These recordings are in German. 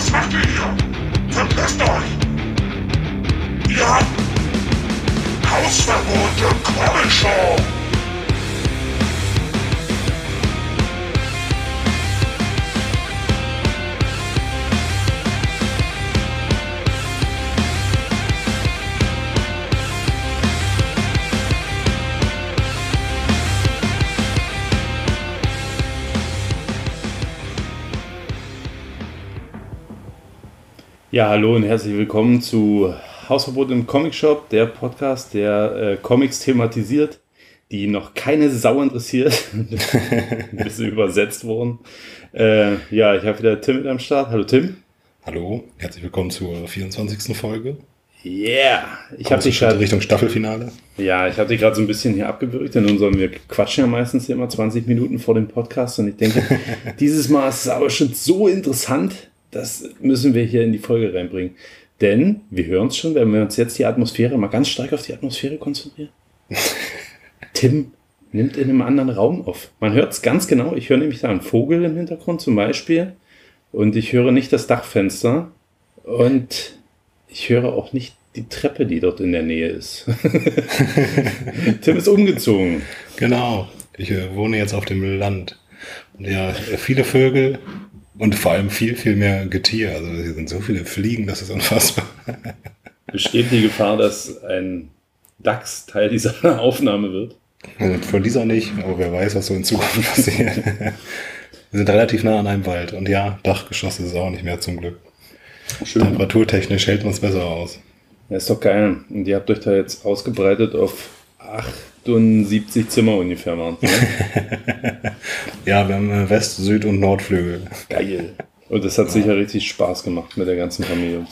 Was macht ihr hier? Verpisst euch! Ihr habt Hausverbot im Comic Show! Ja, hallo und herzlich willkommen zu Hausverbot im Comic Shop, der Podcast, der äh, Comics thematisiert, die noch keine Sau interessiert. Ein bisschen übersetzt worden. Äh, ja, ich habe wieder Tim mit am Start. Hallo Tim. Hallo, herzlich willkommen zur 24. Folge. Yeah! Ich habe dich gerade Richtung Staffelfinale. ja, ich habe dich gerade so ein bisschen hier abgewürgt in unserem, wir quatschen ja meistens immer 20 Minuten vor dem Podcast und ich denke, dieses Mal ist es aber schon so interessant, das müssen wir hier in die Folge reinbringen. Denn wir hören es schon, wenn wir uns jetzt die Atmosphäre mal ganz stark auf die Atmosphäre konzentrieren. Tim nimmt in einem anderen Raum auf. Man hört es ganz genau. Ich höre nämlich da einen Vogel im Hintergrund zum Beispiel. Und ich höre nicht das Dachfenster. Und ich höre auch nicht die Treppe, die dort in der Nähe ist. Tim ist umgezogen. Genau, ich äh, wohne jetzt auf dem Land. Und ja, viele Vögel und vor allem viel, viel mehr Getier. Also hier sind so viele Fliegen, das ist unfassbar. Besteht die Gefahr, dass ein Dachs Teil dieser Aufnahme wird? Also von dieser nicht, aber wer weiß, was so in Zukunft passiert. Wir sind relativ nah an einem Wald und ja, Dachgeschoss ist es auch nicht mehr zum Glück. Schön. Temperaturtechnisch hält man es besser aus. Ja, ist doch geil. Und ihr habt euch da jetzt ausgebreitet auf 78 Zimmer ungefähr waren. Ne? Ja, wir haben äh, West-, Süd- und Nordflügel. Geil. Und das hat sicher richtig Spaß gemacht mit der ganzen Familie.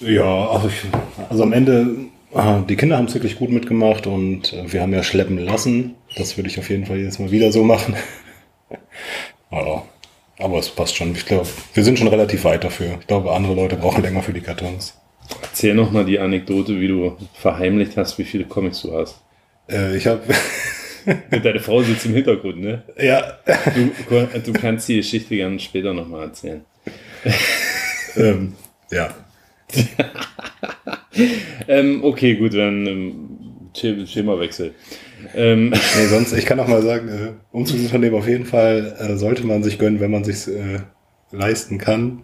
Ja, also, ich, also am Ende, ah, die Kinder haben es wirklich gut mitgemacht und äh, wir haben ja schleppen lassen. Das würde ich auf jeden Fall jedes Mal wieder so machen. ja, aber es passt schon. Ich glaube, wir sind schon relativ weit dafür. Ich glaube, andere Leute brauchen länger für die Kartons. Erzähl noch mal die Anekdote, wie du verheimlicht hast, wie viele Comics du hast. Äh, ich habe, Deine Frau sitzt im Hintergrund, ne? ja, Du, du kannst die Geschichte gerne später noch mal erzählen. ähm, ja, Ähm, okay, gut, dann ähm, Themawechsel. Ähm, nee, sonst, ich kann auch mal sagen, äh, Umzugsunternehmen auf jeden Fall äh, sollte man sich gönnen, wenn man sich äh, leisten kann.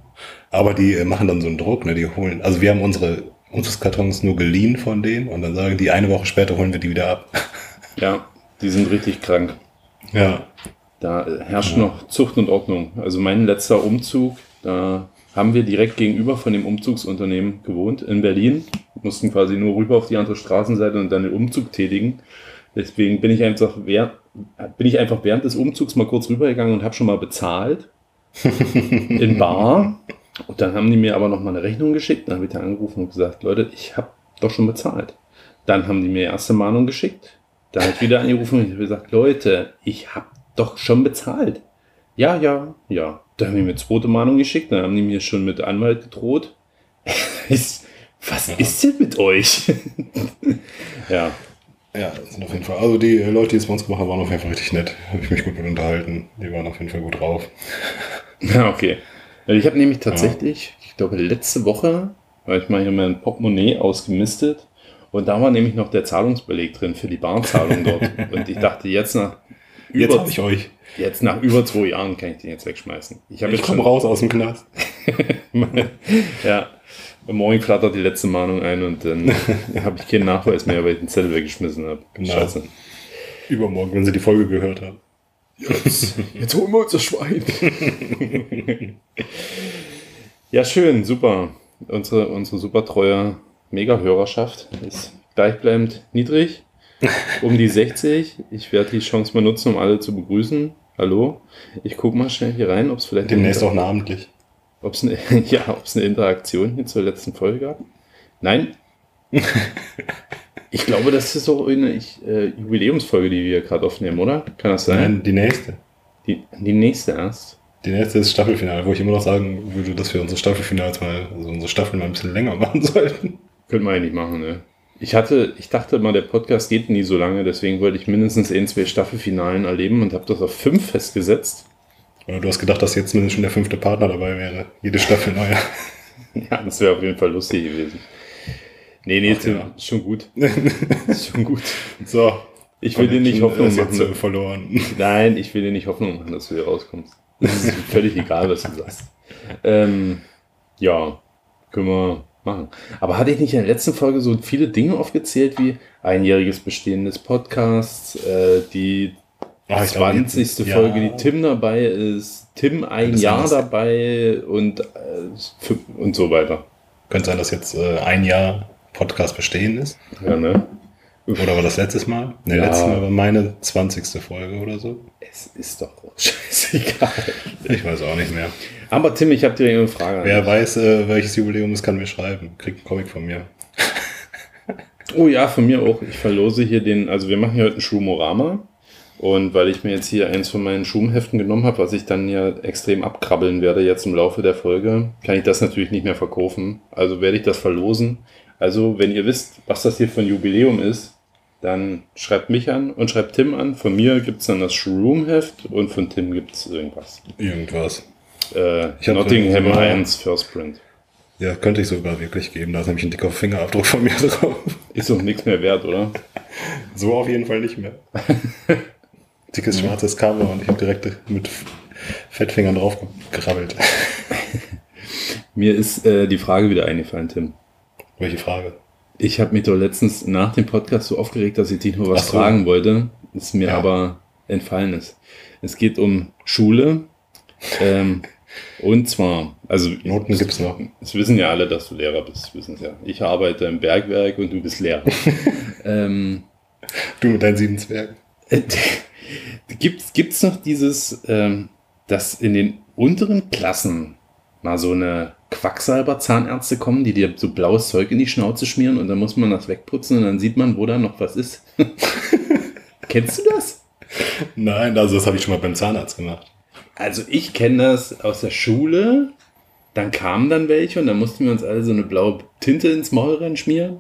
Aber die äh, machen dann so einen Druck, ne? Die holen, also wir haben unsere Umzugskartons nur geliehen von denen und dann sagen die, eine Woche später holen wir die wieder ab. ja, die sind richtig krank. ja, Da äh, herrscht noch Zucht und Ordnung. Also mein letzter Umzug, da haben wir direkt gegenüber von dem Umzugsunternehmen gewohnt in Berlin. Mussten quasi nur rüber auf die andere Straßenseite und dann den Umzug tätigen. Deswegen bin ich einfach während, bin ich einfach während des Umzugs mal kurz rübergegangen und habe schon mal bezahlt. in Bar. Und dann haben die mir aber noch mal eine Rechnung geschickt. Dann habe ich da angerufen und gesagt, Leute, ich habe doch schon bezahlt. Dann haben die mir erste Mahnung geschickt. Dann habe ich wieder angerufen und gesagt, Leute, ich habe doch schon bezahlt. Ja, ja, ja. Dann haben die mir zweite Mahnung geschickt. Dann haben die mir schon mit Anwalt gedroht. Was ist denn mit euch? ja, ja, das sind auf jeden Fall. Also die Leute, die es bei uns gemacht haben, waren auf jeden Fall richtig nett. Habe ich mich gut mit unterhalten. Die waren auf jeden Fall gut drauf. Ja, okay. Ich habe nämlich tatsächlich, ich glaube letzte Woche, weil ich mal hier mein Portemonnaie ausgemistet und da war nämlich noch der Zahlungsbeleg drin für die Bahnzahlung dort. Und ich dachte, jetzt nach Jetzt über, habe ich euch. jetzt nach über zwei Jahren kann ich den jetzt wegschmeißen. Ich Ich jetzt komme raus aus dem Knast. ja, morgen flattert die letzte Mahnung ein und dann habe ich keinen Nachweis mehr, weil ich den Zettel weggeschmissen habe. Genau. Scheiße. Übermorgen, wenn sie die Folge gehört haben. Jetzt, jetzt holen wir uns das Schwein. ja, schön, super. Unsere, unsere super treue Mega-Hörerschaft ist gleichbleibend niedrig. Um die 60. Ich werde die Chance mal nutzen, um alle zu begrüßen. Hallo. Ich gucke mal schnell hier rein, ob es vielleicht Demnächst auch namentlich. ob es eine, ja, ob es eine Interaktion hier zur letzten Folge gab. Nein. Ich glaube, das ist so eine äh, Jubiläumsfolge, die wir gerade aufnehmen, oder? Kann das sein? Nein, die nächste. Die, die nächste erst. Die nächste ist Staffelfinale, wo ich immer noch sagen würde, dass wir unsere Staffelfinals mal, also unsere Staffeln mal ein bisschen länger machen sollten. Könnte man eigentlich machen, ne? Ich hatte, ich dachte mal, der Podcast geht nie so lange, deswegen wollte ich mindestens ein, zwei Staffelfinalen erleben und habe das auf fünf festgesetzt. Oder du hast gedacht, dass jetzt mindestens schon der fünfte Partner dabei wäre. Jede Staffel neuer. Ja, das wäre auf jeden Fall lustig gewesen. Nee, nee, Ach, Tim, ja. schon gut. Schon gut. So. Ich will dir nicht Hoffnung machen. verloren. Nein, ich will dir nicht Hoffnung machen, dass du hier rauskommst. Es ist völlig egal, was du sagst. Ähm, ja, können wir machen. Aber hatte ich nicht in der letzten Folge so viele Dinge aufgezählt wie einjähriges Bestehen des Podcasts, äh, die glaube, 20. jetzt- Folge, ja. die Tim dabei ist, Tim ein Das Jahr dabei und, äh, und so weiter. Könnte sein, dass jetzt äh, ein Jahr Podcast bestehen ist. Ja, ne? Oder war das letztes Mal? Ne, Ja. letztes Mal war meine 20. Folge oder so. Es ist doch scheißegal. Ich weiß auch nicht mehr. Aber Tim, ich habe dir eine Frage. Wer weiß, äh, welches Jubiläum es kann mir schreiben. Kriegt einen Comic von mir. Oh ja, von mir auch. Ich verlose hier den, also wir machen hier heute ein Schumorama. Und weil ich mir jetzt hier eins von meinen Schumheften genommen habe, was ich dann ja extrem abkrabbeln werde jetzt im Laufe der Folge, kann ich das natürlich nicht mehr verkaufen. Also werde ich das verlosen. Also wenn ihr wisst, was das hier für ein Jubiläum ist, dann schreibt mich an und schreibt Tim an. Von mir gibt es dann das Shroom-Heft und von Tim gibt es irgendwas. Irgendwas. Äh, Ich Nottingham 1 First Print. Ja, könnte ich sogar wirklich geben. Da ist nämlich ein dicker Fingerabdruck von mir drauf. Ist doch nichts mehr wert, oder? So auf jeden Fall nicht mehr. Dickes schwarzes Cover und ich habe direkt mit Fettfingern drauf gekrabbelt. Mir ist äh, die Frage wieder eingefallen, Tim. Welche Frage? Ich habe mich doch letztens nach dem Podcast so aufgeregt, dass ich dich nur was so. fragen wollte, es mir Ja. aber entfallen ist. Es geht um Schule. Ähm, und zwar, also Noten gibt's noch. es wissen ja alle, dass du Lehrer bist, wissen ja. Ich arbeite im Bergwerk und du bist Lehrer. ähm, Du mit deinen sieben Zwergen. Gibt es noch dieses, ähm, dass in den unteren Klassen mal so eine Quacksalber-Zahnärzte kommen, die dir so blaues Zeug in die Schnauze schmieren und dann muss man das wegputzen und dann sieht man, wo da noch was ist? Kennst du das? Nein, also das habe ich schon mal beim Zahnarzt gemacht. Also ich kenne das aus der Schule. Dann kamen dann welche und dann mussten wir uns alle so eine blaue Tinte ins Maul reinschmieren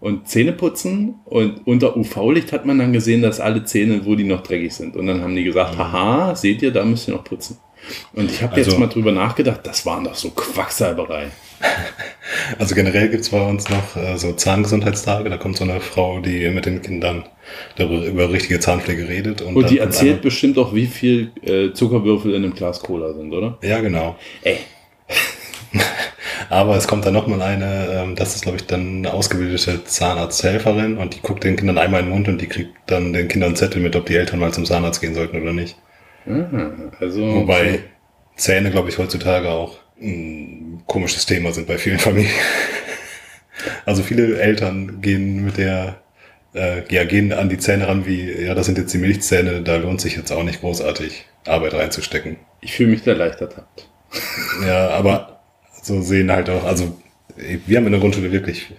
und Zähne putzen. Und unter UV-Licht hat man dann gesehen, dass alle Zähne, wo die noch dreckig sind. Und dann haben die gesagt, haha, seht ihr, da müsst ihr noch putzen. Und ich habe jetzt Also- mal drüber nachgedacht, das waren doch so Quacksalberei. Also generell gibt's bei uns noch äh, so Zahngesundheitstage. Da kommt so eine Frau, die mit den Kindern darüber über richtige Zahnpflege redet. Und, Und die erzählt eine- bestimmt auch, wie viel äh, Zuckerwürfel in einem Glas Cola sind, oder? Ja, genau. Ey, Aber es kommt dann nochmal eine, ähm, das ist, glaube ich, dann eine ausgebildete Zahnarzthelferin und die guckt den Kindern einmal in den Mund und die kriegt dann den Kindern einen Zettel mit, ob die Eltern mal zum Zahnarzt gehen sollten oder nicht. Aha, also Wobei Zähne, glaube ich, heutzutage auch ein komisches Thema sind bei vielen Familien. Also viele Eltern gehen mit der, äh, ja, gehen an die Zähne ran wie, ja, das sind jetzt die Milchzähne, da lohnt sich jetzt auch nicht großartig Arbeit reinzustecken. ich fühle mich da leicht ertappt. Ja, aber so sehen halt auch, also wir haben in der Grundschule wirklich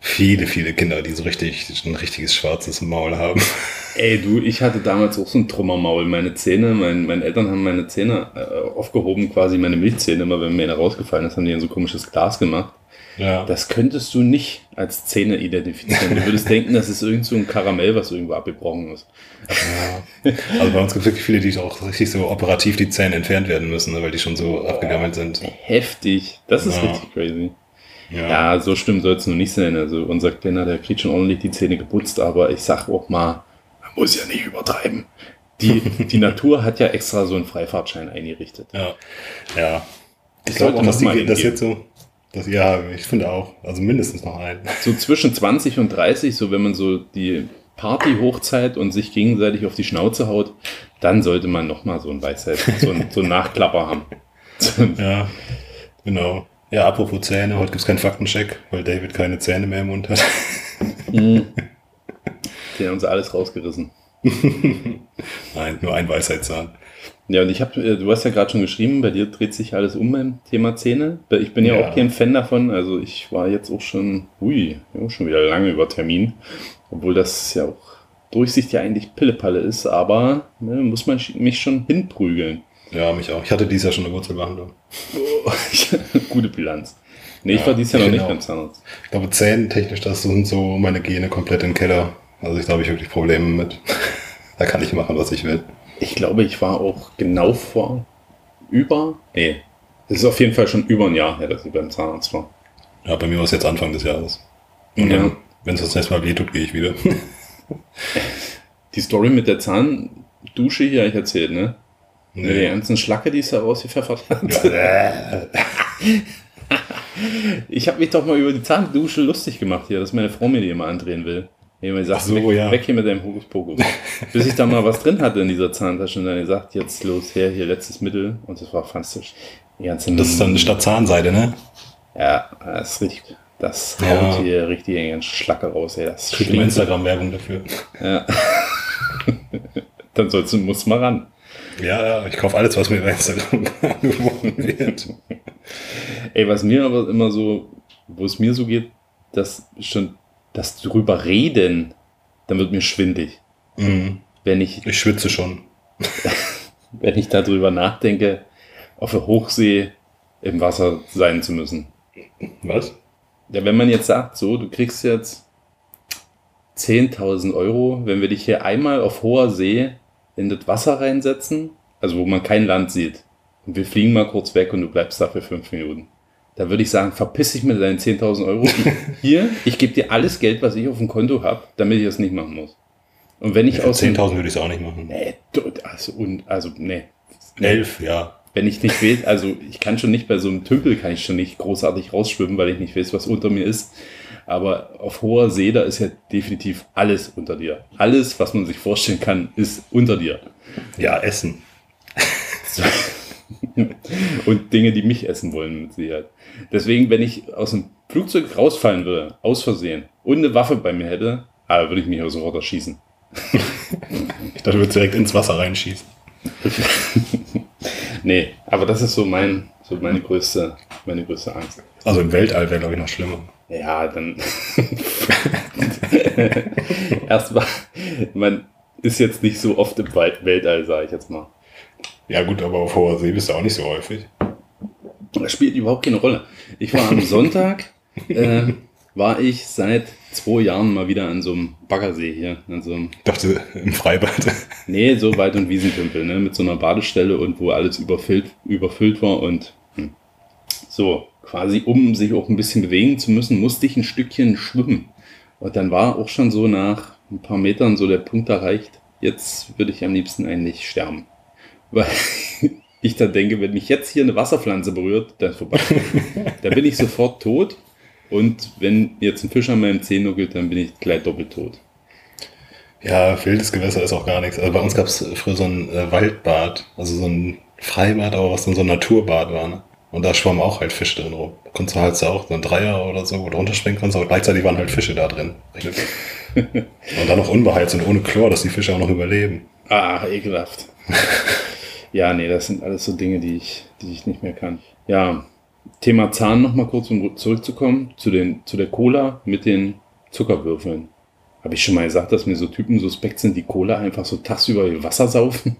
viele, viele Kinder, die so richtig, ein richtiges schwarzes Maul haben. Ey, du, ich hatte damals auch so ein Trümmermaul. Meine Zähne, mein, meine Eltern haben meine Zähne äh, aufgehoben, quasi meine Milchzähne, immer wenn mir eine rausgefallen ist, haben die in so komisches Glas gemacht. Ja. Das könntest du nicht als Zähne identifizieren. Du würdest denken, das ist irgend so ein Karamell, was irgendwo abgebrochen ist. ja. Also bei uns gibt es wirklich viele, die auch richtig so operativ die Zähne entfernt werden müssen, ne, weil die schon so abgegammelt sind. Heftig. Das ist Ja. richtig crazy. Ja. Ja, so schlimm soll es nur nicht sein. Also unser Kleiner, der kriegt schon ordentlich die Zähne geputzt, aber ich sag auch mal, man muss ja nicht übertreiben. Die, die Natur hat ja extra so einen Freifahrtschein eingerichtet. Ja. ja. Ich sollte glaube dass die, das jetzt so, das, ja, ich finde auch, also mindestens noch ein. So zwischen 20 und 30, so wenn man so die Party-Hochzeit und sich gegenseitig auf die Schnauze haut, dann sollte man nochmal so ein Weisheit, so ein, so ein Nachklapper haben. Ja, genau. Ja, apropos Zähne, heute gibt's keinen Faktencheck, weil David keine Zähne mehr im Mund hat. der hat uns alles rausgerissen. Nein, nur ein Weisheitszahn. Ja, und ich habe, du hast ja gerade schon geschrieben, bei dir dreht sich alles um beim Thema Zähne. Ich bin ja, Ja. auch kein Fan davon. Also ich war jetzt auch schon, ui, schon wieder lange über Termin. Obwohl das ja auch Durchsicht ja eigentlich Pillepalle ist, aber ne, muss man mich schon hinprügeln. Ja, mich auch. Ich hatte dieses Jahr schon eine Wurzelbehandlung. Oh, Gute Bilanz. Nee, ich Ja, war dieses Jahr noch ich nicht finde beim Zahnarzt. Ich glaube, zähnentechnisch, das sind so meine Gene komplett im Keller. Also ich glaube, ich wirklich Probleme mit. da kann ich machen, was ich will. Ich glaube, ich war auch genau vor über, nee, es ist auf jeden Fall schon über ein Jahr her, dass ich beim Zahnarzt war. Ja, bei mir war es jetzt Anfang des Jahres. Und Ja. wenn es das nächste Mal weh tut, gehe ich wieder. Die Story mit der Zahndusche hier ich erzählt, ne? Die ganzen Schlacke, die es da rausgepfeffert hat. Ich habe mich doch mal über die Zahndusche lustig gemacht hier, dass meine Frau mir die immer andrehen will. Gesagt, Ach so, weg, ja. weg hier mit deinem Hokuspokus. Bis ich da mal was drin hatte in dieser Zahntasche und dann gesagt, jetzt los her, hier letztes Mittel. Und das war fantastisch. Das ist dann statt Zahnseide, ne? Ja, das ist richtig. Das Ja. haut hier richtig eine ganze Schlacke raus, ey. Das Kriegt. Instagram-Werbung dafür. Dann sollst du, musst du mal ran. Ja, ich kaufe alles, was mir bei Instagram angeboten wird. Ey, was mir aber immer so, wo es mir so geht, dass schon das drüber reden, dann wird mir schwindig. Mhm. Wenn ich, Ich schwitze schon. wenn ich darüber nachdenke, auf der Hochsee im Wasser sein zu müssen. Was? Ja, wenn man jetzt sagt, so, du kriegst jetzt 10.000 Euro, wenn wir dich hier einmal auf hoher See in das Wasser reinsetzen, also wo man kein Land sieht, und wir fliegen mal kurz weg und du bleibst da für fünf Minuten. Da würde ich sagen, verpiss dich mit deinen 10.000 Euro. Hier, ich gebe dir alles Geld, was ich auf dem Konto habe, damit ich das nicht machen muss. Und wenn ich Ja, aus dem- 10.000 würde ich es auch nicht machen. Nee, du- also, und, also, nee. Elf, ja. Wenn ich nicht weiß, also ich kann schon nicht bei so einem Tümpel kann ich schon nicht großartig rausschwimmen, weil ich nicht weiß, was unter mir ist. Aber auf hoher See, da ist ja definitiv alles unter dir. Alles, was man sich vorstellen kann, ist unter dir. Ja, Essen. Und Dinge, die mich essen wollen, mit Sicherheit. Deswegen, wenn ich aus dem Flugzeug rausfallen würde, aus Versehen, und eine Waffe bei mir hätte, ah, würde ich mich auch sofort erschießen. Ich dachte, du würdest direkt ins Wasser reinschießen. Nee, aber das ist so mein, so meine größte, meine größte Angst. Also im Weltall wäre, glaube ich, noch schlimmer. Ja, dann. Erstmal, man ist jetzt nicht so oft im Wald- Weltall, sage ich jetzt mal. Ja gut, aber auf hoher See bist du auch nicht so häufig. Das spielt überhaupt keine Rolle. Ich war am Sonntag, äh, war ich seit zwei Jahren mal wieder an so einem Baggersee hier. An so einem, Ich dachte, im Freibad. nee, so Wald- und Wiesentümpel, ne, mit so einer Badestelle und wo alles überfüllt, überfüllt war und hm. so, quasi um sich auch ein bisschen bewegen zu müssen, musste ich ein Stückchen schwimmen. Und dann war auch schon so nach ein paar Metern so der Punkt erreicht, jetzt würde ich am liebsten eigentlich sterben. Weil ich dann denke, wenn mich jetzt hier eine Wasserpflanze berührt, dann ist vorbei. dann bin ich sofort tot. Und wenn jetzt ein Fisch an meinem Zeh nuckelt, dann bin ich gleich doppelt tot. Ja, wildes Gewässer ist auch gar nichts. Also bei uns gab es früher so ein äh, Waldbad, also so ein Freibad, aber was dann so ein Naturbad war. Ne? Und da schwammen auch halt Fische drin rum. Da konntest du halt so auch so ein Dreier oder so, wo du runterspringen konntest, aber gleichzeitig waren halt Fische da drin. und dann noch unbeheizt und ohne Chlor, dass die Fische auch noch überleben. Ah, ekelhaft. ja, nee, das sind alles so Dinge, die ich, die ich nicht mehr kann. Ja, Thema Zahn noch mal kurz, um zurückzukommen, zu, den, zu der Cola mit den Zuckerwürfeln. Habe ich schon mal gesagt, dass mir so Typen suspekt sind, die Cola einfach so tagsüber wie Wasser saufen?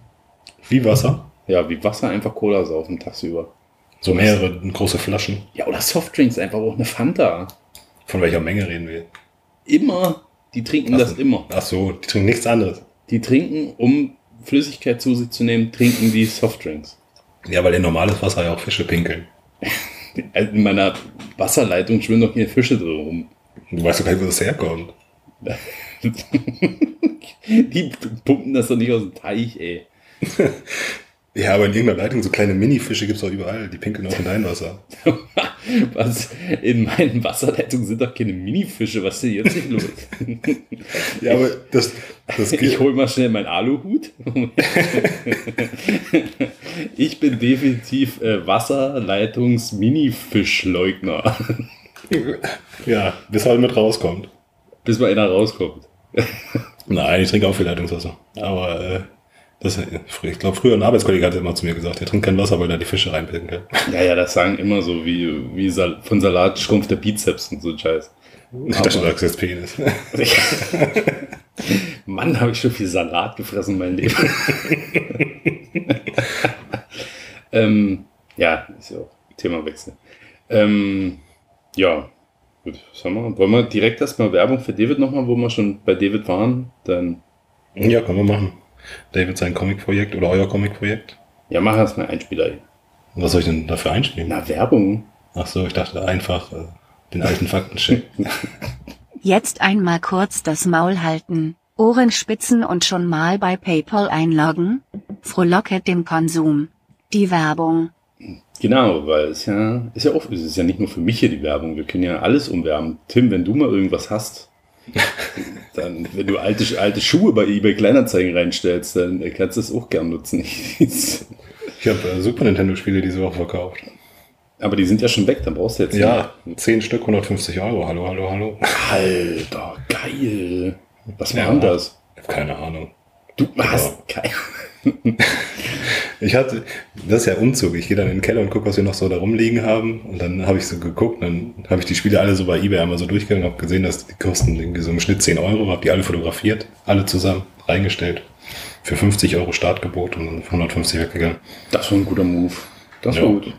Wie Wasser. Ja, wie Wasser einfach Cola saufen tagsüber. So mehrere große Flaschen. Ja, oder Softdrinks, einfach auch eine Fanta. Von welcher Menge reden wir? Immer. Die trinken Ach das immer. Ach so, die trinken nichts anderes. Die trinken, um Flüssigkeit zu sich zu nehmen, trinken die Softdrinks. Ja, weil in normales Wasser ja auch Fische pinkeln. Also In meiner Wasserleitung schwimmen doch hier Fische drin rum. Du weißt doch gar nicht, wo das herkommt. Die pumpen das doch nicht aus dem Teich, ey. Ja, aber in irgendeiner Leitung so kleine Mini-Fische gibt es auch überall. Die pinkeln auch in dein Wasser. Was? In meinen Wasserleitungen sind doch keine Minifische. Was ist denn jetzt nicht los? Ja, aber das, das Ich hol mal schnell meinen Aluhut. Ich bin definitiv äh, Wasserleitungs-Minifischleugner. Ja, bis halt mit rauskommt. Bis mal einer rauskommt. Nein, ich trinke auch viel Leitungswasser. Aber äh, das, ich glaube, früher ein Arbeitskollege hat immer zu mir gesagt, er trinkt kein Wasser, weil da die Fische reinpinkeln. Ja, ja, das sagen immer so, wie, wie Sal von Salat schrumpft der Bizeps und so ein Scheiß. Ich dachte, du sagst jetzt Penis. Mann, habe ich schon viel Salat gefressen in meinem Leben. ähm, ja, ist ja auch Themawechsel. Ähm, ja, gut, was haben wir? Wollen wir direkt erstmal Werbung für David nochmal, wo wir schon bei David waren? Dann, Ja, können wir machen. David sein Comic-Projekt oder euer Comic-Projekt. ja, mach erstmal Einspieler. hier. Was soll ich denn dafür einspielen? Na, Werbung. Ach so, ich dachte einfach äh, den alten Faktencheck. Jetzt einmal kurz das Maul halten, Ohren spitzen und schon mal bei PayPal einloggen? Frohlocket dem Konsum. Die Werbung. Genau, weil es ja, ist ja oft, es ist ja nicht nur für mich hier die Werbung, wir können ja alles umwerben. Tim, wenn du mal irgendwas hast, dann, wenn du alte, alte Schuhe bei eBay Kleinanzeigen reinstellst, dann kannst du es auch gern nutzen. Ich habe äh, Super Nintendo-Spiele diese Woche verkauft. Aber die sind ja schon weg, dann brauchst du jetzt Ja, 10 Stück, 150 Euro. Hallo, hallo, hallo. Alter, geil. Was Ja. war denn das? Ich habe keine Ahnung. Du hast geil. Ich hatte, das ist ja Umzug. Ich gehe dann in den Keller und gucke, was wir noch so da rumliegen haben. Und dann habe ich so geguckt, dann habe ich die Spiele alle so bei eBay einmal so durchgegangen, habe gesehen, dass die kosten irgendwie so im Schnitt 10 Euro, habe die alle fotografiert, alle zusammen reingestellt. Für 50 Euro Startgebot und dann 150 weggegangen. Das war ein guter Move. Das Ja. war gut.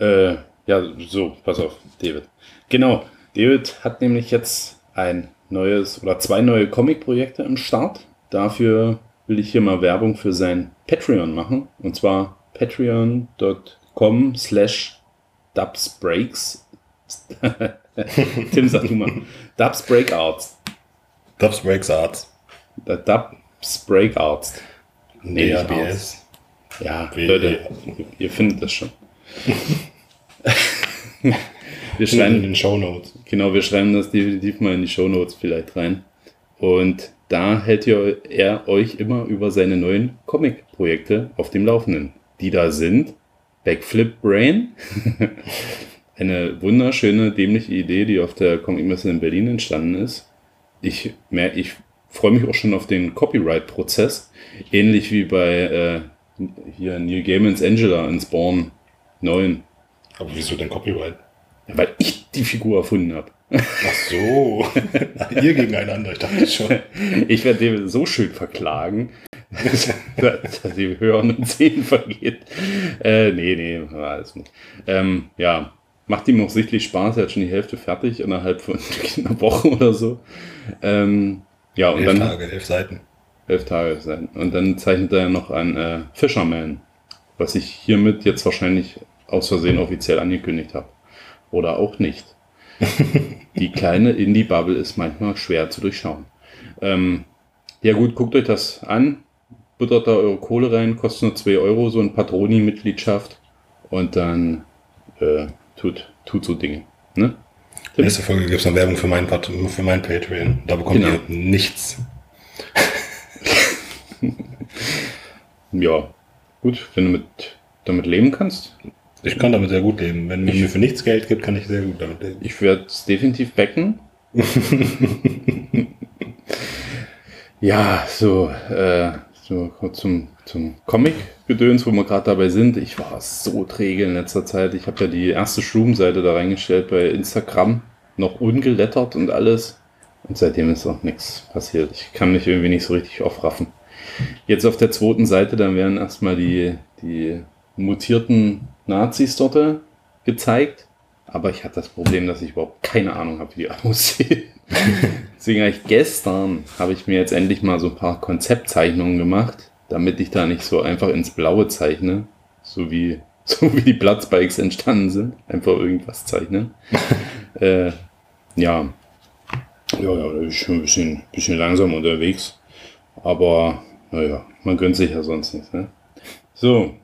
Äh, ja, so, pass auf, David. Genau, David hat nämlich jetzt ein neues oder zwei neue Comic-Projekte im Start. Dafür will ich hier mal Werbung für sein Patreon machen. Und zwar patreon.com slash dubsbreaks. Tim, sag du mal. Dubs Breakouts. Dubs Breakouts. Nee, DABS. Ja, Leute, ihr findet das schon. wir In schreiben, den Show Notes. genau, wir schreiben das definitiv mal in die Shownotes vielleicht rein. Und da hält er euch immer über seine neuen Comic-Projekte auf dem Laufenden. Die da sind Backflip Brain, eine wunderschöne, dämliche Idee, die auf der Comic-Messe in Berlin entstanden ist. Ich, ich freue mich auch schon auf den Copyright-Prozess, ähnlich wie bei äh, hier Neil Gaimans Angela in Spawn 9. Aber wieso denn Copyright? Ja, weil ich die Figur erfunden habe. Ach so. Ihr gegeneinander, ich dachte schon. Ich werde den so schön verklagen, dass die Hören und Sehen vergeht. Äh, nee, nee, alles nicht. Ähm, ja, macht ihm auch sichtlich Spaß. Er hat schon die Hälfte fertig innerhalb von einer Woche oder so. Ähm, ja, und Elf dann Tage, elf Seiten. elf Tage sein. Und dann zeichnet er noch an äh, Fisherman, was ich hiermit jetzt wahrscheinlich aus Versehen offiziell angekündigt habe. Oder auch nicht. Die kleine Indie-Bubble ist manchmal schwer zu durchschauen. Ähm, ja gut, guckt euch das an. Buttert da eure Kohle rein, kostet nur 2 Euro, so ein Patroni-Mitgliedschaft. Und dann äh, tut, tut so Dinge. Ne? Nächste Folge gibt es noch Werbung für mein, Pat für mein Patreon. Da bekommt Genau. ihr nichts. Ja, gut, wenn du mit, damit leben kannst. Ich kann damit sehr gut leben. Wenn man mir für nichts Geld gibt, kann ich sehr gut damit leben. Ich werde es definitiv backen. ja, so, äh, so kurz zum, zum Comic-Gedöns, wo wir gerade dabei sind. Ich war so träge in letzter Zeit. Ich habe ja die erste Shroom-Seite da reingestellt bei Instagram. Noch ungelettert und alles. Und seitdem ist auch nichts passiert. Ich kann mich irgendwie nicht so richtig aufraffen. Jetzt auf der zweiten Seite, dann werden erstmal die, die mutierten Nazis dort gezeigt. Aber ich hatte das Problem, dass ich überhaupt keine Ahnung habe, wie die aussehen. Deswegen habe ich gestern, habe ich mir jetzt endlich mal so ein paar Konzeptzeichnungen gemacht, damit ich da nicht so einfach ins Blaue zeichne, so wie, so wie die Platzbikes entstanden sind. Einfach irgendwas zeichnen. äh, ja. Ja, ja, da bin ich schon ein bisschen, bisschen langsam unterwegs. Aber, naja, man gönnt sich ja sonst nichts, ne? So,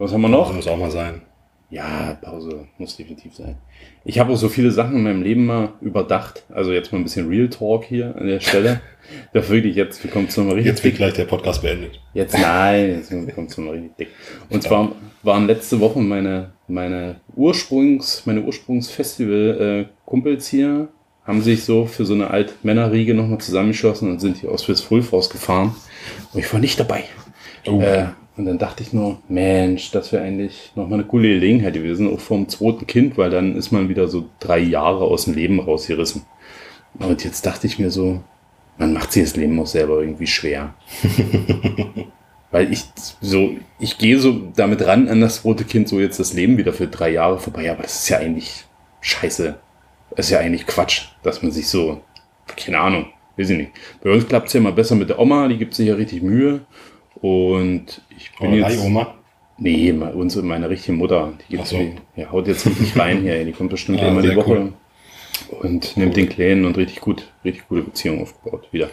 was haben wir noch? Das muss auch mal sein. Ja, Pause muss definitiv sein. Ich habe auch so viele Sachen in meinem Leben mal überdacht. Also jetzt mal ein bisschen Real Talk hier an der Stelle. Da wirklich, jetzt kommt es nochmal richtig Jetzt wird gleich der Podcast beendet. Jetzt nein, jetzt kommt es nochmal richtig dick. Und zwar waren letzte Woche meine, meine Ursprungs, meine Ursprungsfestival-Kumpels hier, haben sich so für so eine Altmännerriege nochmal zusammengeschlossen und sind hier aus fürs Fulfhaus gefahren. Und ich war nicht dabei. Oh. Äh, und dann dachte ich nur, Mensch, das wäre eigentlich nochmal eine coole Gelegenheit gewesen, auch vom zweiten Kind, weil dann ist man wieder so drei Jahre aus dem Leben rausgerissen. Und jetzt dachte ich mir so, man macht sich das Leben auch selber irgendwie schwer. weil ich so, ich gehe so damit ran an das rote Kind, so jetzt das Leben wieder für drei Jahre vorbei, aber das ist ja eigentlich scheiße. Das ist ja eigentlich Quatsch, dass man sich so, keine Ahnung, weiß ich nicht. Bei uns klappt es ja mal besser mit der Oma, die gibt sich ja richtig Mühe. Und ich bin Oh, jetzt. Oma. Nee, unsere, meine richtige Mutter, die, gibt, so. die, die haut jetzt richtig rein hier. Die kommt bestimmt Ah, einmal die Woche und nimmt den Kleinen und richtig gut, richtig gute Beziehung aufgebaut wieder.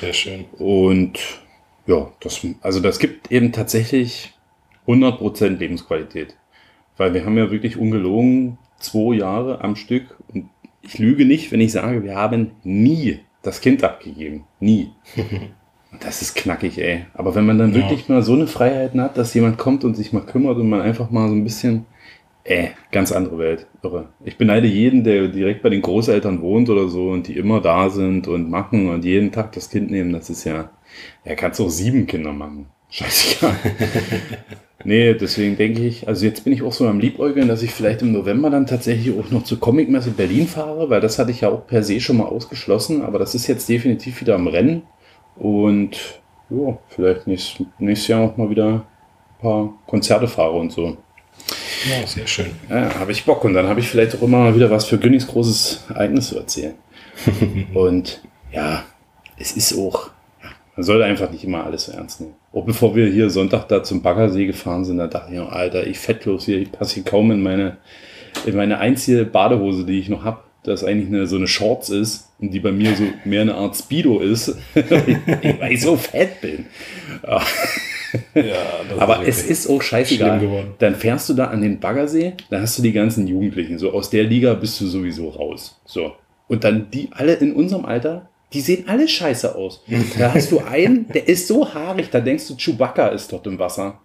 Sehr schön. Und ja, das, also das gibt eben tatsächlich 100% Lebensqualität. Weil wir haben ja wirklich ungelogen zwei Jahre am Stück und ich lüge nicht, wenn ich sage, wir haben nie das Kind abgegeben. Nie. Das ist knackig, ey. Aber wenn man dann Ja. wirklich mal so eine Freiheiten hat, dass jemand kommt und sich mal kümmert und man einfach mal so ein bisschen, ey, ganz andere Welt. Irre. Ich beneide jeden, der direkt bei den Großeltern wohnt oder so und die immer da sind und machen und jeden Tag das Kind nehmen. Das ist ja, er ja, kannst auch sieben Kinder machen. Scheißegal. Nee, deswegen denke ich, also jetzt bin ich auch so am Liebäugeln, dass ich vielleicht im November dann tatsächlich auch noch zur Comicmesse Berlin fahre, weil das hatte ich ja auch per se schon mal ausgeschlossen, aber das ist jetzt definitiv wieder am Rennen und ja, vielleicht nächstes, nächstes Jahr auch mal wieder ein paar Konzerte fahre und so. Ja, sehr schön. Ja, habe ich Bock und dann habe ich vielleicht auch immer mal wieder was für Günnigs großes Ereignis zu erzählen. und ja, es ist auch, man sollte einfach nicht immer alles so ernst nehmen. Auch bevor wir hier Sonntag da zum Baggersee gefahren sind, da dachte ich, Alter, ich fettlos hier, ich passe hier kaum in meine, in meine einzige Badehose, die ich noch habe, das eigentlich eine, so eine Shorts ist und die bei mir so mehr eine Art Speedo ist, weil ich so fett bin. Ja, Aber ist es ist auch scheißegal. Dann fährst du da an den Baggersee, dann hast du die ganzen Jugendlichen. So aus der Liga bist du sowieso raus. So. Und dann die alle in unserem Alter, die sehen alle scheiße aus. Da hast du einen, der ist so haarig, da denkst du, Chewbacca ist dort im Wasser.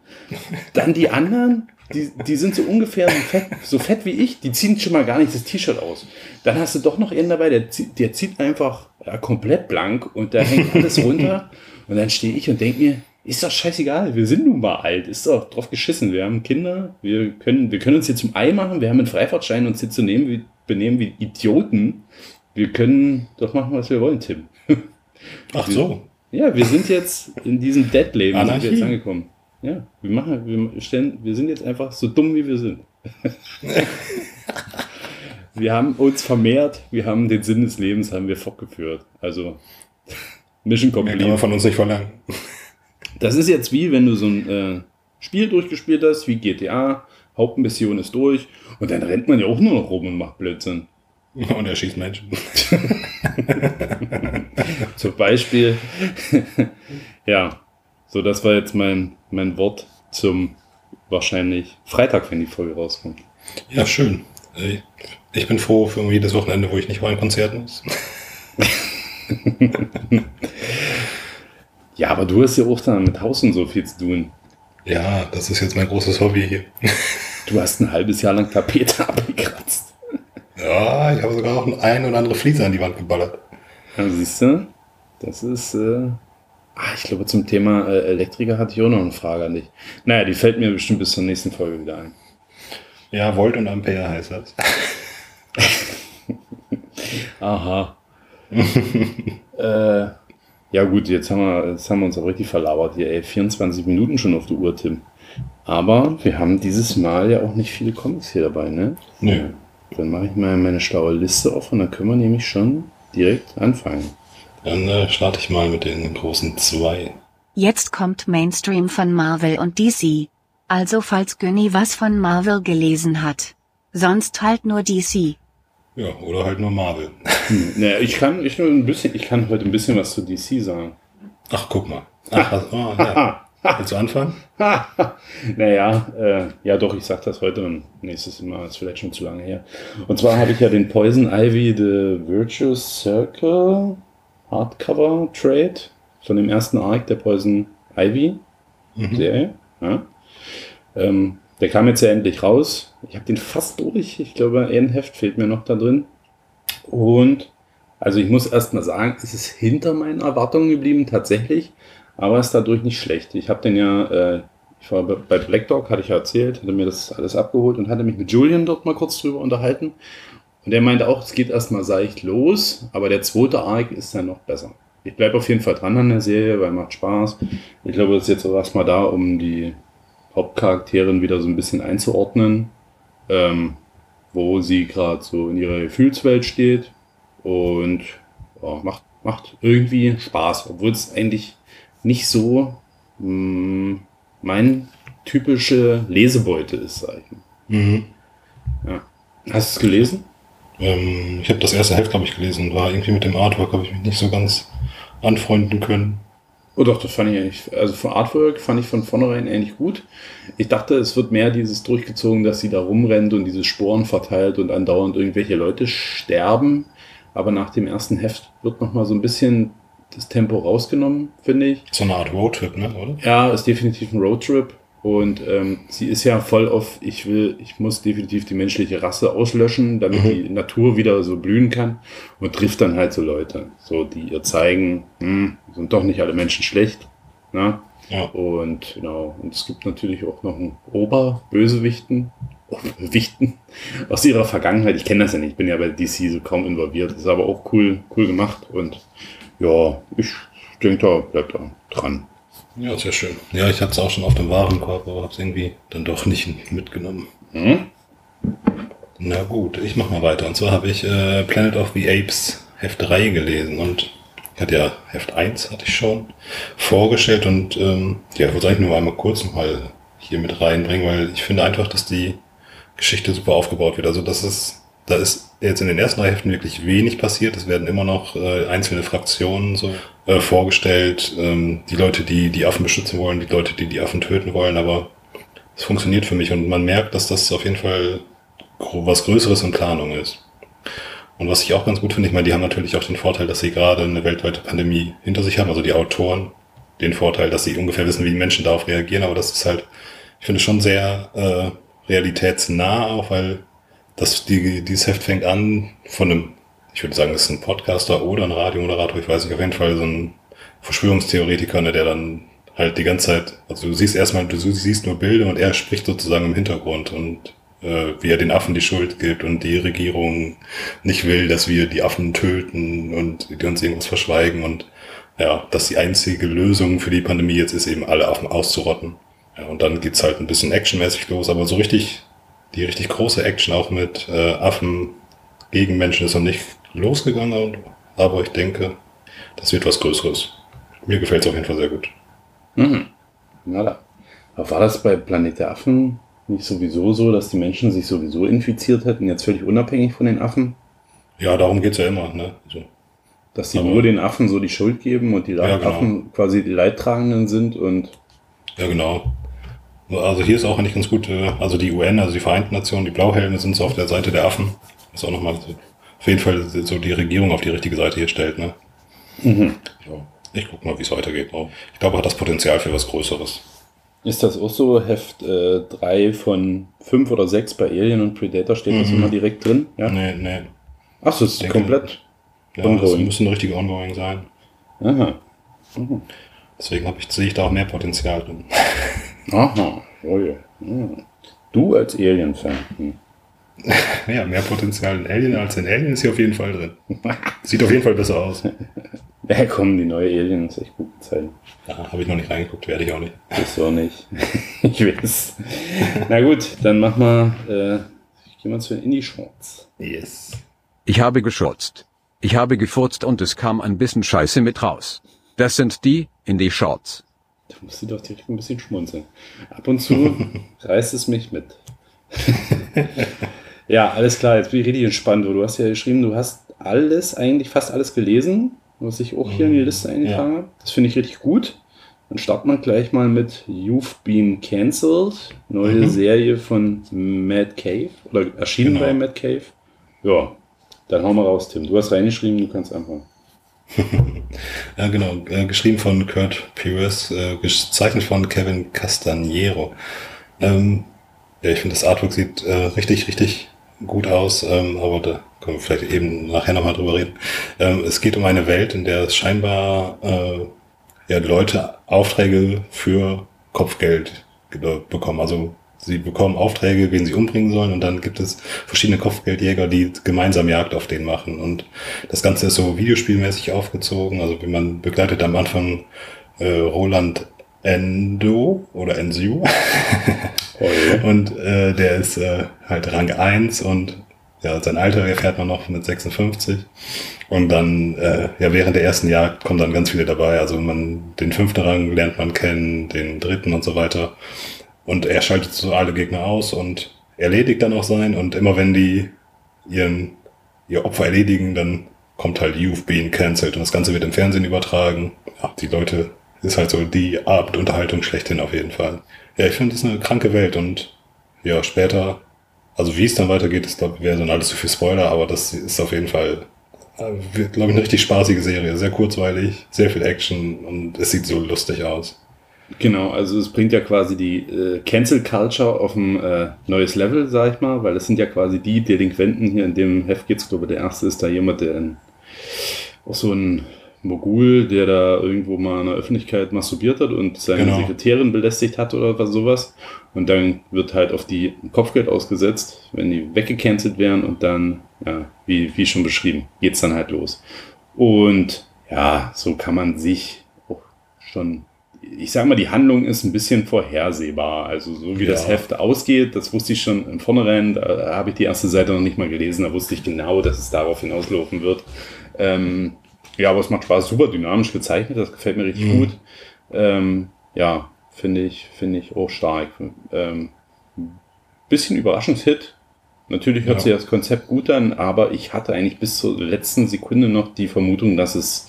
Dann die anderen, die, die sind so ungefähr so fett, so fett wie ich, die ziehen schon mal gar nicht das T-Shirt aus. Dann hast du doch noch einen dabei, der, zieht- der zieht einfach ja, komplett blank und da hängt alles runter. Und dann stehe ich und denke mir, ist doch scheißegal, wir sind nun mal alt, ist doch drauf geschissen. Wir haben Kinder, wir können, wir können uns hier zum Ei machen, wir haben einen Freifahrtschein, uns hier zu nehmen, wie, benehmen wie Idioten. Wir können doch machen, was wir wollen, Tim. Ach so. Ja, wir sind jetzt in diesem Dead-Leben sind wir Anarchie. jetzt angekommen. Ja, wir machen, wir stellen, wir sind jetzt einfach so dumm, wie wir sind. wir haben uns vermehrt, wir haben den Sinn des Lebens, haben wir fortgeführt. Also, Mission Mehr kann man Complete. von uns nicht verlangen. Das ist jetzt wie, wenn du so ein äh, Spiel durchgespielt hast, wie GTA, Hauptmission ist durch, und dann rennt man ja auch nur noch rum und macht Blödsinn. Und er schießt Menschen. Zum Beispiel, ja, so das war jetzt mein, mein Wort zum wahrscheinlich Freitag, wenn die Folge rauskommt. Ja, schön. Ich bin froh für jedes Wochenende, wo ich nicht bei einem Konzert muss. Ja, aber du hast ja auch dann mit Haus und so viel zu tun. Ja, das ist jetzt mein großes Hobby hier. Du hast ein halbes Jahr lang Tapete abgekratzt. Ja, ich habe sogar noch ein oder andere Fliese an die Wand geballert. Ja, siehst du, das ist, äh, ah, ich glaube, zum Thema äh, Elektriker hatte ich auch noch eine Frage an dich. Naja, die fällt mir bestimmt bis zur nächsten Folge wieder ein. Ja, Volt und Ampere heißt das. Aha. äh, ja gut, jetzt haben, wir, jetzt haben wir uns auch richtig verlabert hier. Ey, 24 Minuten schon auf der Uhr, Tim. Aber wir haben dieses Mal ja auch nicht viele Comics hier dabei, ne? Nö. Dann mache ich mal meine schlaue Liste auf und dann können wir nämlich schon direkt anfangen. Dann äh, starte ich mal mit den großen zwei. Jetzt kommt Mainstream von Marvel und DC. Also falls Günni was von Marvel gelesen hat. Sonst halt nur DC. Ja, oder halt nur Marvel. Naja, ich kann, ich, nur ein bisschen, ich kann heute ein bisschen was zu DC sagen. Ach, guck mal. Ach, was, oh, ja. Willst du anfangen? naja, äh, ja doch, ich sag das heute und nächstes Mal ist vielleicht schon zu lange her. Und zwar habe ich ja den Poison Ivy The Virtuous Circle Hardcover Trade von dem ersten Arc der Poison Ivy Serie. Ja. Ähm, der kam jetzt ja endlich raus. Ich habe den fast durch. Ich glaube, ein Heft fehlt mir noch da drin. Und also ich muss erst mal sagen, es ist hinter meinen Erwartungen geblieben, tatsächlich. Aber ist dadurch nicht schlecht. Ich habe den ja, äh, ich war bei bei Black Dog, hatte ich ja erzählt, hatte mir das alles abgeholt und hatte mich mit Julian dort mal kurz drüber unterhalten. Und er meinte auch, es geht erstmal seicht los, aber der zweite Arc ist dann noch besser. Ich bleibe auf jeden Fall dran an der Serie, weil macht Spaß. Ich glaube, das ist jetzt auch erstmal da, um die Hauptcharakterin wieder so ein bisschen einzuordnen, ähm, wo sie gerade so in ihrer Gefühlswelt steht. Und ja, macht, macht irgendwie Spaß, obwohl es eigentlich nicht so mh, mein typische Lesebeute ist, sag ich mal. Mhm. Ja. Hast du es gelesen? Ähm, ich habe das erste Heft, glaube ich, gelesen. War irgendwie mit dem Artwork, habe ich mich nicht so ganz anfreunden können. Oh doch, das fand ich eigentlich, also von Artwork fand ich von vornherein eigentlich gut. Ich dachte, es wird mehr dieses durchgezogen, dass sie da rumrennt und diese Sporen verteilt und andauernd irgendwelche Leute sterben. Aber nach dem ersten Heft wird nochmal so ein bisschen das Tempo rausgenommen, finde ich. So eine Art Roadtrip, ne, oder? Ja, ist definitiv ein Roadtrip. Und ähm, sie ist ja voll auf, ich will, ich muss definitiv die menschliche Rasse auslöschen, damit Mhm. die Natur wieder so blühen kann. Und trifft dann halt so Leute, so die ihr zeigen, hm, sind doch nicht alle Menschen schlecht. Ne? Ja. Und genau, und es gibt natürlich auch noch einen Oberbösewichten, Wichten aus ihrer Vergangenheit. Ich kenne das ja nicht, ich bin ja bei DC so kaum involviert. Ist aber auch cool, cool gemacht. Und ja, ich denke, da bleibt da dran. Ja, sehr schön. Ja, ich hatte es auch schon auf dem Warenkorb, aber habe es irgendwie dann doch nicht mitgenommen. Hm? Na gut, ich mach mal weiter. Und zwar habe ich äh, Planet of the Apes Heft 3 gelesen und ich hatte ja Heft 1 hatte ich schon vorgestellt und ähm, ja, ich wollte eigentlich nur einmal kurz noch mal hier mit reinbringen, weil ich finde einfach, dass die Geschichte super aufgebaut wird. Also das ist, da ist jetzt in den ersten drei Heften wirklich wenig passiert. Es werden immer noch äh, einzelne Fraktionen so äh, vorgestellt. Ähm, die Leute, die die Affen beschützen wollen, die Leute, die die Affen töten wollen, aber es funktioniert für mich und man merkt, dass das auf jeden Fall was Größeres in Planung ist. Und was ich auch ganz gut finde, ich meine, die haben natürlich auch den Vorteil, dass sie gerade eine weltweite Pandemie hinter sich haben, also die Autoren, den Vorteil, dass sie ungefähr wissen, wie die Menschen darauf reagieren, aber das ist halt, ich finde schon sehr äh, realitätsnah auch, weil das, die, dieses Heft fängt an von einem, ich würde sagen, das ist ein Podcaster oder ein Radiomoderator, ich weiß nicht, auf jeden Fall so ein Verschwörungstheoretiker, ne, der dann halt die ganze Zeit, also du siehst erstmal, du siehst nur Bilder und er spricht sozusagen im Hintergrund und äh, wie er den Affen die Schuld gibt und die Regierung nicht will, dass wir die Affen töten und die uns irgendwas verschweigen und ja, dass die einzige Lösung für die Pandemie jetzt ist, eben alle Affen auszurotten. Ja, und dann geht's halt ein bisschen actionmäßig los, aber so richtig, die richtig große Action auch mit äh, Affen gegen Menschen ist noch nicht losgegangen, aber ich denke, das wird was Größeres. Mir gefällt's auf jeden Fall sehr gut. Mhm. Na da. Aber war das bei Planet der Affen nicht sowieso so, dass die Menschen sich sowieso infiziert hätten, jetzt völlig unabhängig von den Affen? Ja, darum geht's ja immer, ne? Also, Dass sie Aber- nur den Affen so die Schuld geben und die Ja, genau. Affen quasi die Leidtragenden sind und Ja, genau. Also hier ist auch eigentlich ganz gut, äh, also die UN, also die Vereinten Nationen, die Blauhelme sind so auf der Seite der Affen. Ist auch nochmal so, auf jeden Fall so die Regierung auf die richtige Seite hier stellt, ne? Mhm. Ja, ich guck mal, wie es weitergeht. auch. Ich glaube, hat das Potenzial für was Größeres. Ist das auch so? Heft 3 von 5 oder 6 bei Alien und Predator steht das Mhm. immer direkt drin? Ja? Nee, nee. Ach, so, ist Denke- komplett. Ja, das Ongoing. muss ein richtiger Ongoing sein. Aha. Deswegen hab ich, sehe ich da auch mehr Potenzial drin. Aha. Oh ja. Hm. Du als Alien-Fan. Hm. Ja, mehr Potenzial in Alien als in Alien ist hier auf jeden Fall drin. Sieht auf jeden Fall besser aus. Ja, komm, die neue Alien ist echt gut gezeigt. Ja, habe ich noch nicht reingeguckt, werde ich auch nicht. Das auch nicht. ich weiß. Na gut, dann mach mal. Äh, ich gehe mal zu den Indie-Shorts. Yes. Ich habe geschurzt. Ich habe gefurzt und es kam ein bisschen Scheiße mit raus. Das sind die, in die Shorts. Da muss sie doch direkt ein bisschen schmunzeln. Ab und zu reißt es mich mit. Ja, alles klar, jetzt bin ich richtig entspannt. Du hast ja geschrieben, du hast alles, eigentlich fast alles gelesen, was ich auch hier in die Liste eingetragen habe. Das finde ich richtig gut. Dann starten wir gleich mal mit You've Been Cancelled, neue Mhm. Serie von Mad Cave oder erschienen Genau. bei Mad Cave. Ja, dann hau mal raus, Tim. Du hast reingeschrieben, du kannst anfangen. Ja, genau. Äh, geschrieben von Kurt Pires, äh, gezeichnet von Kevin Castanero. Ähm, ja, ich finde, das Artwork sieht äh, richtig, richtig gut aus, ähm, aber da können wir vielleicht eben nachher nochmal drüber reden. Ähm, es geht um eine Welt, in der es scheinbar äh, ja, Leute Aufträge für Kopfgeld ge- bekommen. Also sie bekommen Aufträge, wen sie umbringen sollen und dann gibt es verschiedene Kopfgeldjäger, die gemeinsam Jagd auf den machen. Und das Ganze ist so videospielmäßig aufgezogen. Also wie man begleitet am Anfang äh, Roland Endo oder Enziu. Oh. Und äh, der ist äh, halt Rang 1 und ja, sein Alter erfährt man noch mit 56. Und dann, äh, ja, während der ersten Jagd kommen dann ganz viele dabei. Also man, den fünften Rang lernt man kennen, den dritten und so weiter. Und er schaltet so alle Gegner aus und erledigt dann auch sein. Und immer wenn die ihren, ihr Opfer erledigen, dann kommt halt You've been cancelled und das Ganze wird im Fernsehen übertragen. Ja, die Leute, ist halt so die Abendunterhaltung schlechthin auf jeden Fall. Ja, ich finde, das ist eine kranke Welt und ja, später, also wie es dann weitergeht, ist, glaube ich, wäre dann alles zu viel Spoiler, aber das ist auf jeden Fall, äh, glaube ich, eine richtig spaßige Serie. Sehr kurzweilig, sehr viel Action und es sieht so lustig aus. Genau, also es bringt ja quasi die äh, Cancel Culture auf ein äh, neues Level, sag ich mal, weil es sind ja quasi die Delinquenten hier in dem Heft geht's, glaube ich, der erste ist da jemand, der in, auch so ein Mogul, der da irgendwo mal in der Öffentlichkeit masturbiert hat und seine Genau. Sekretärin belästigt hat oder was sowas. Und dann wird halt auf die Kopfgeld ausgesetzt, wenn die weggecancelt werden und dann, ja, wie, wie schon beschrieben, geht's dann halt los. Und ja, so kann man sich auch schon, ich sag mal, die Handlung ist ein bisschen vorhersehbar. Also so wie Ja. das Heft ausgeht, das wusste ich schon im Vornherein, da habe ich die erste Seite noch nicht mal gelesen, da wusste ich genau, dass es darauf hinauslaufen wird. Ähm, ja, aber es macht Spaß, super dynamisch gezeichnet, das gefällt mir richtig Mhm. gut. Ähm, ja, finde ich, finde ich auch stark. Ähm, bisschen Überraschungshit. Natürlich hört Ja. sich das Konzept gut an, aber ich hatte eigentlich bis zur letzten Sekunde noch die Vermutung, dass es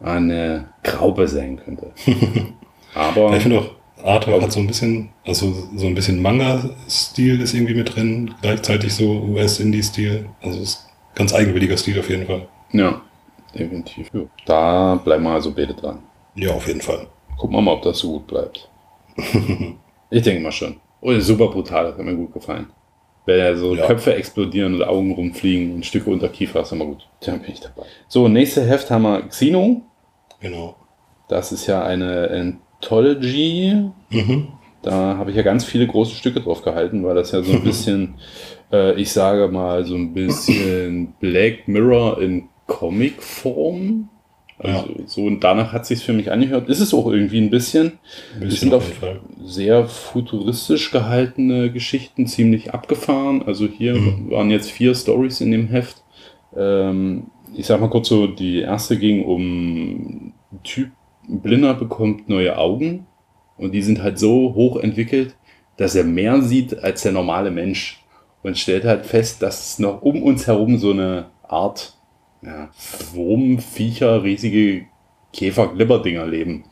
eine Graube sein könnte. aber ich finde auch, Artwork hat so ein bisschen, also so ein bisschen Manga-Stil ist irgendwie mit drin, gleichzeitig so US-Indie-Stil. Also ist ganz eigenwilliger Stil auf jeden Fall. ja, definitiv. Ja, da bleiben wir also beide dran. Ja, auf jeden Fall. Gucken wir mal, ob das so gut bleibt. ich denke mal schon. Oh, super brutal, das hat mir gut gefallen. Wenn ja so Ja. Köpfe explodieren und Augen rumfliegen und Stücke unter Kiefer, ist immer gut. Da bin ich dabei. So, nächste Heft haben wir Xeno. Genau. Das ist ja eine Anthology. Mhm. Da habe ich ja ganz viele große Stücke drauf gehalten, weil das ja so ein bisschen, äh, ich sage mal, so ein bisschen Black Mirror in Comic-Form. Also so und danach hat sich für mich angehört. Ist es auch irgendwie ein bisschen. Ein bisschen sind auf sehr futuristisch gehaltene Geschichten, ziemlich abgefahren. Also hier Mhm. waren jetzt vier Stories in dem Heft. Ähm, ich sag mal kurz so, die erste ging um Typ, Blinder bekommt neue Augen und die sind halt so hoch entwickelt, dass er mehr sieht als der normale Mensch und stellt halt fest, dass es noch um uns herum so eine Art ja, Wurm, Viecher, riesige Käfer-Glibberdinger leben.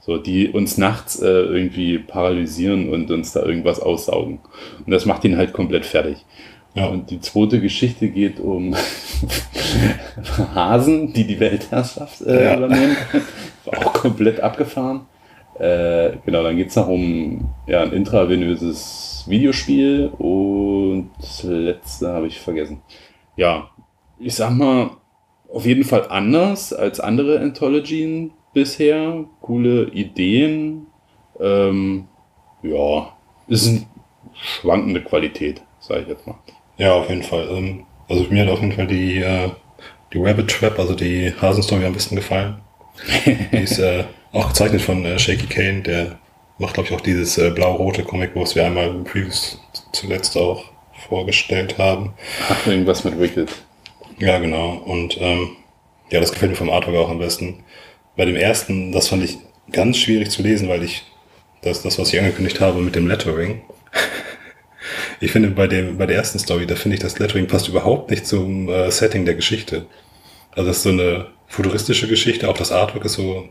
So, die uns nachts äh, irgendwie paralysieren und uns da irgendwas aussaugen. Und das macht ihn halt komplett fertig. Ja. Und die zweite Geschichte geht um Hasen, die die Weltherrschaft äh, Ja. übernehmen. War auch komplett abgefahren. Äh, genau, dann geht es noch um ja, ein intravenöses Videospiel und das letzte habe ich vergessen. Ja, ich sag mal, auf jeden Fall anders als andere Anthologien bisher. Coole Ideen. Ähm, ja, ist eine schwankende Qualität, sage ich jetzt mal. Ja, auf jeden Fall. Ähm, Also mir hat auf jeden Fall die, äh, die Rabbit Trap, also die Hasenstory am besten gefallen. Die ist äh, auch gezeichnet von äh, Shaky Kane, der macht, glaube ich, auch dieses äh, blau-rote Comic, was wir einmal im Previews zuletzt auch vorgestellt haben. Ach, irgendwas mit Wicked. Ja, genau. Und ähm, ja, das gefällt mir vom Artwork auch am besten. Bei dem ersten, das fand ich ganz schwierig zu lesen, weil ich das, das was ich angekündigt habe mit dem Lettering. Ich finde, bei, dem, bei der ersten Story, da finde ich, das Lettering passt überhaupt nicht zum äh, Setting der Geschichte. Also das ist so eine futuristische Geschichte, auch das Artwork ist so,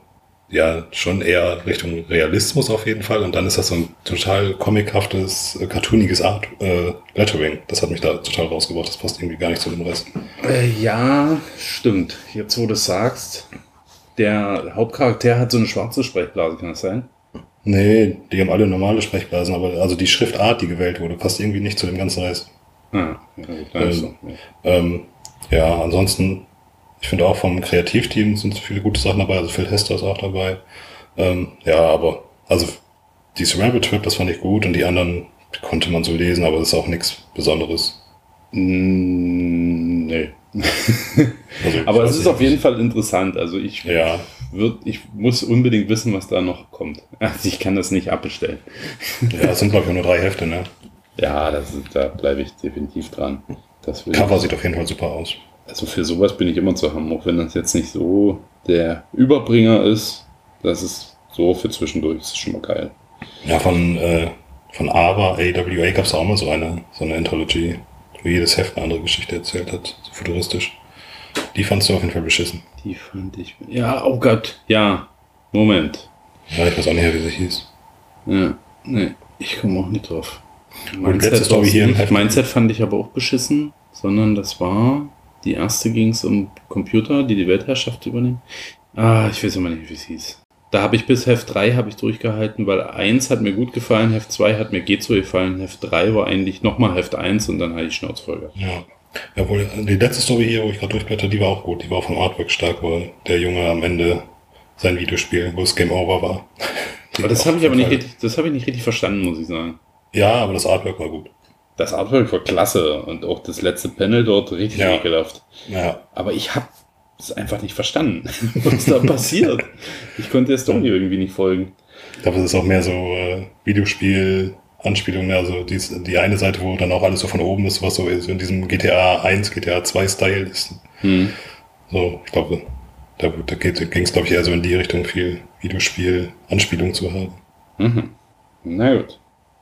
ja, schon eher Richtung Realismus auf jeden Fall. Und dann ist das so ein total comichaftes, äh, cartooniges Art, äh, Lettering. Das hat mich da total rausgebracht. Das passt irgendwie gar nicht zu dem Rest. Äh, ja, stimmt. Jetzt, wo du es sagst, der Hauptcharakter hat so eine schwarze Sprechblase, kann das sein? Nee, die haben alle normale Sprechblasen, aber also die Schriftart, die gewählt wurde, passt irgendwie nicht zu dem ganzen Rest. Ah, ja, ist so. Ähm, ja, ansonsten, ich finde auch vom Kreativteam sind viele gute Sachen dabei, also Phil Hester ist auch dabei. Ähm, ja, aber, also dieses Rabbit Trip, das fand ich gut und die anderen konnte man so lesen, aber das ist auch nichts Besonderes. Mm, nee. Also, Aber es ist auf nicht. jeden Fall interessant. Also ich, Ja, würd, ich muss unbedingt wissen, was da noch kommt. Also ich kann das nicht abbestellen. ja, es sind glaube ich nur drei Hefte, ne? Ja, das da bleibe ich definitiv dran. Das Cover sieht auf jeden Fall super aus. Also für sowas bin ich immer zu haben, auch wenn das jetzt nicht so der Überbringer ist. Das ist so für zwischendurch, ist schon mal geil. Ja, von, äh, Von AWA, AWA gab es auch mal so eine, so eine Anthology, wo jedes Heft eine andere Geschichte erzählt hat, so futuristisch. Die fandst du auf jeden Fall beschissen. Die fand ich. Ja, oh Gott. Ja. Moment. Ja, ich weiß auch nicht mehr, wie sie hieß. Ja. Nee, ich komme auch nicht drauf. Und letzte Story hier im Heft. Mindset fand ich aber auch beschissen, sondern das war. Die erste ging es um Computer, die die Weltherrschaft übernehmen. Ah, ich weiß immer nicht, wie es hieß. Da habe ich bis Heft 3 habe ich durchgehalten, weil 1 hat mir gut gefallen, Heft 2 hat mir geht so gefallen, Heft 3 war eigentlich nochmal Heft 1 und dann hatte ich Schnauzfolge. Ja. Ja, wohl, die letzte Story hier, wo ich gerade durchblätter, die war auch gut. Die war vom Artwork stark, wo der Junge am Ende sein Videospiel, wo es Game Over war. Aber das habe ich aber nicht richtig, das habe ich nicht richtig verstanden, muss ich sagen. Ja, aber das Artwork war gut. Das Artwork war klasse und auch das letzte Panel dort richtig Ja. ekelhaft. Ja, Aber ich habe es einfach nicht verstanden, was da passiert. Ich konnte der Story irgendwie nicht folgen. ich glaube, es ist auch mehr so äh, Videospiel-Anspielung. Also die, die eine Seite, wo dann auch alles so von oben ist, was so ist, in diesem GTA 1, GTA 2 Style ist. Hm. So, ich glaube, da, da ging es, glaube ich, eher so in die Richtung, viel Videospiel-Anspielung zu haben. Mhm. Na gut.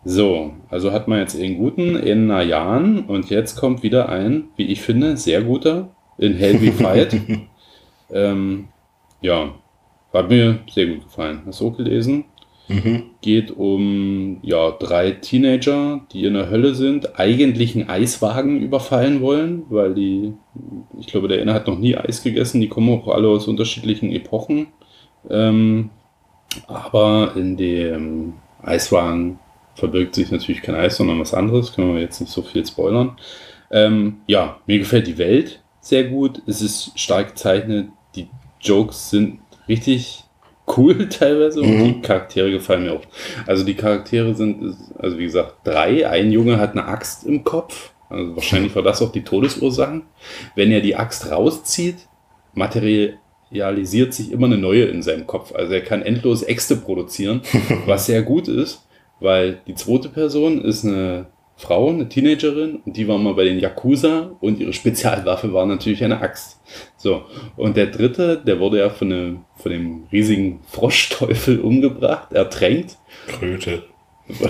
So, also hat man jetzt einen guten in Nayan und jetzt kommt wieder ein, wie ich finde, sehr guter in We Fight. ähm, ja, hat mir sehr gut gefallen. Hast du auch gelesen? Mhm. Geht um ja, drei Teenager, die in der Hölle sind, eigentlich einen Eiswagen überfallen wollen, weil die, ich glaube, der eine hat noch nie Eis gegessen, die kommen auch alle aus unterschiedlichen Epochen. Ähm, aber in dem Eiswagen verbirgt sich natürlich kein Eis, sondern was anderes. Können wir jetzt nicht so viel spoilern. Ähm, ja, mir gefällt die Welt sehr gut. Es ist stark gezeichnet. Die Jokes sind richtig cool teilweise und Mhm. die Charaktere gefallen mir auch. Also die Charaktere sind, also wie gesagt, drei. Ein Junge hat eine Axt im Kopf. Also wahrscheinlich war das auch die Todesursache. Wenn er die Axt rauszieht, materialisiert sich immer eine neue in seinem Kopf. Also er kann endlos Äxte produzieren, was sehr gut ist, weil die zweite Person ist eine Frau, eine Teenagerin, und die war mal bei den Yakuza und ihre Spezialwaffe war natürlich eine Axt. So, und der dritte, der wurde ja von, einem, von dem riesigen Froschteufel umgebracht, ertränkt. Kröte.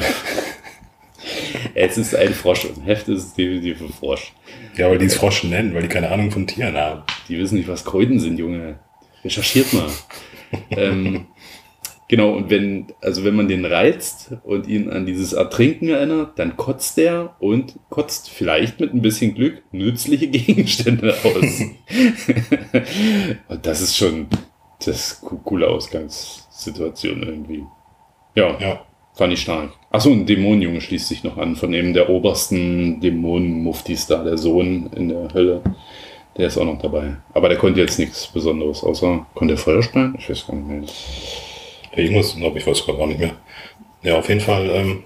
Es ist ein Frosch, im Heft ist es definitiv ein Frosch. Ja, weil die es Frosch nennen, weil die keine Ahnung von Tieren haben. Die wissen nicht, was Kröten sind, Junge. Recherchiert mal. ähm, genau, und wenn, also wenn man den reizt und ihn an dieses Ertrinken erinnert, dann kotzt er und kotzt vielleicht mit ein bisschen Glück nützliche Gegenstände aus. und das ist schon das coole Ausgangssituation irgendwie. Ja, Ja. fand ich stark. Achso, ein Dämonenjunge schließt sich noch an, von eben der obersten Dämonenmuftis da, der Sohn in der Hölle. Der ist auch noch dabei. Aber der konnte jetzt nichts Besonderes, außer konnte er Feuer speien? Ich weiß gar nicht mehr. Irgendwas, glaube ich, weiß gerade auch nicht mehr. Ja, auf jeden Fall, ähm,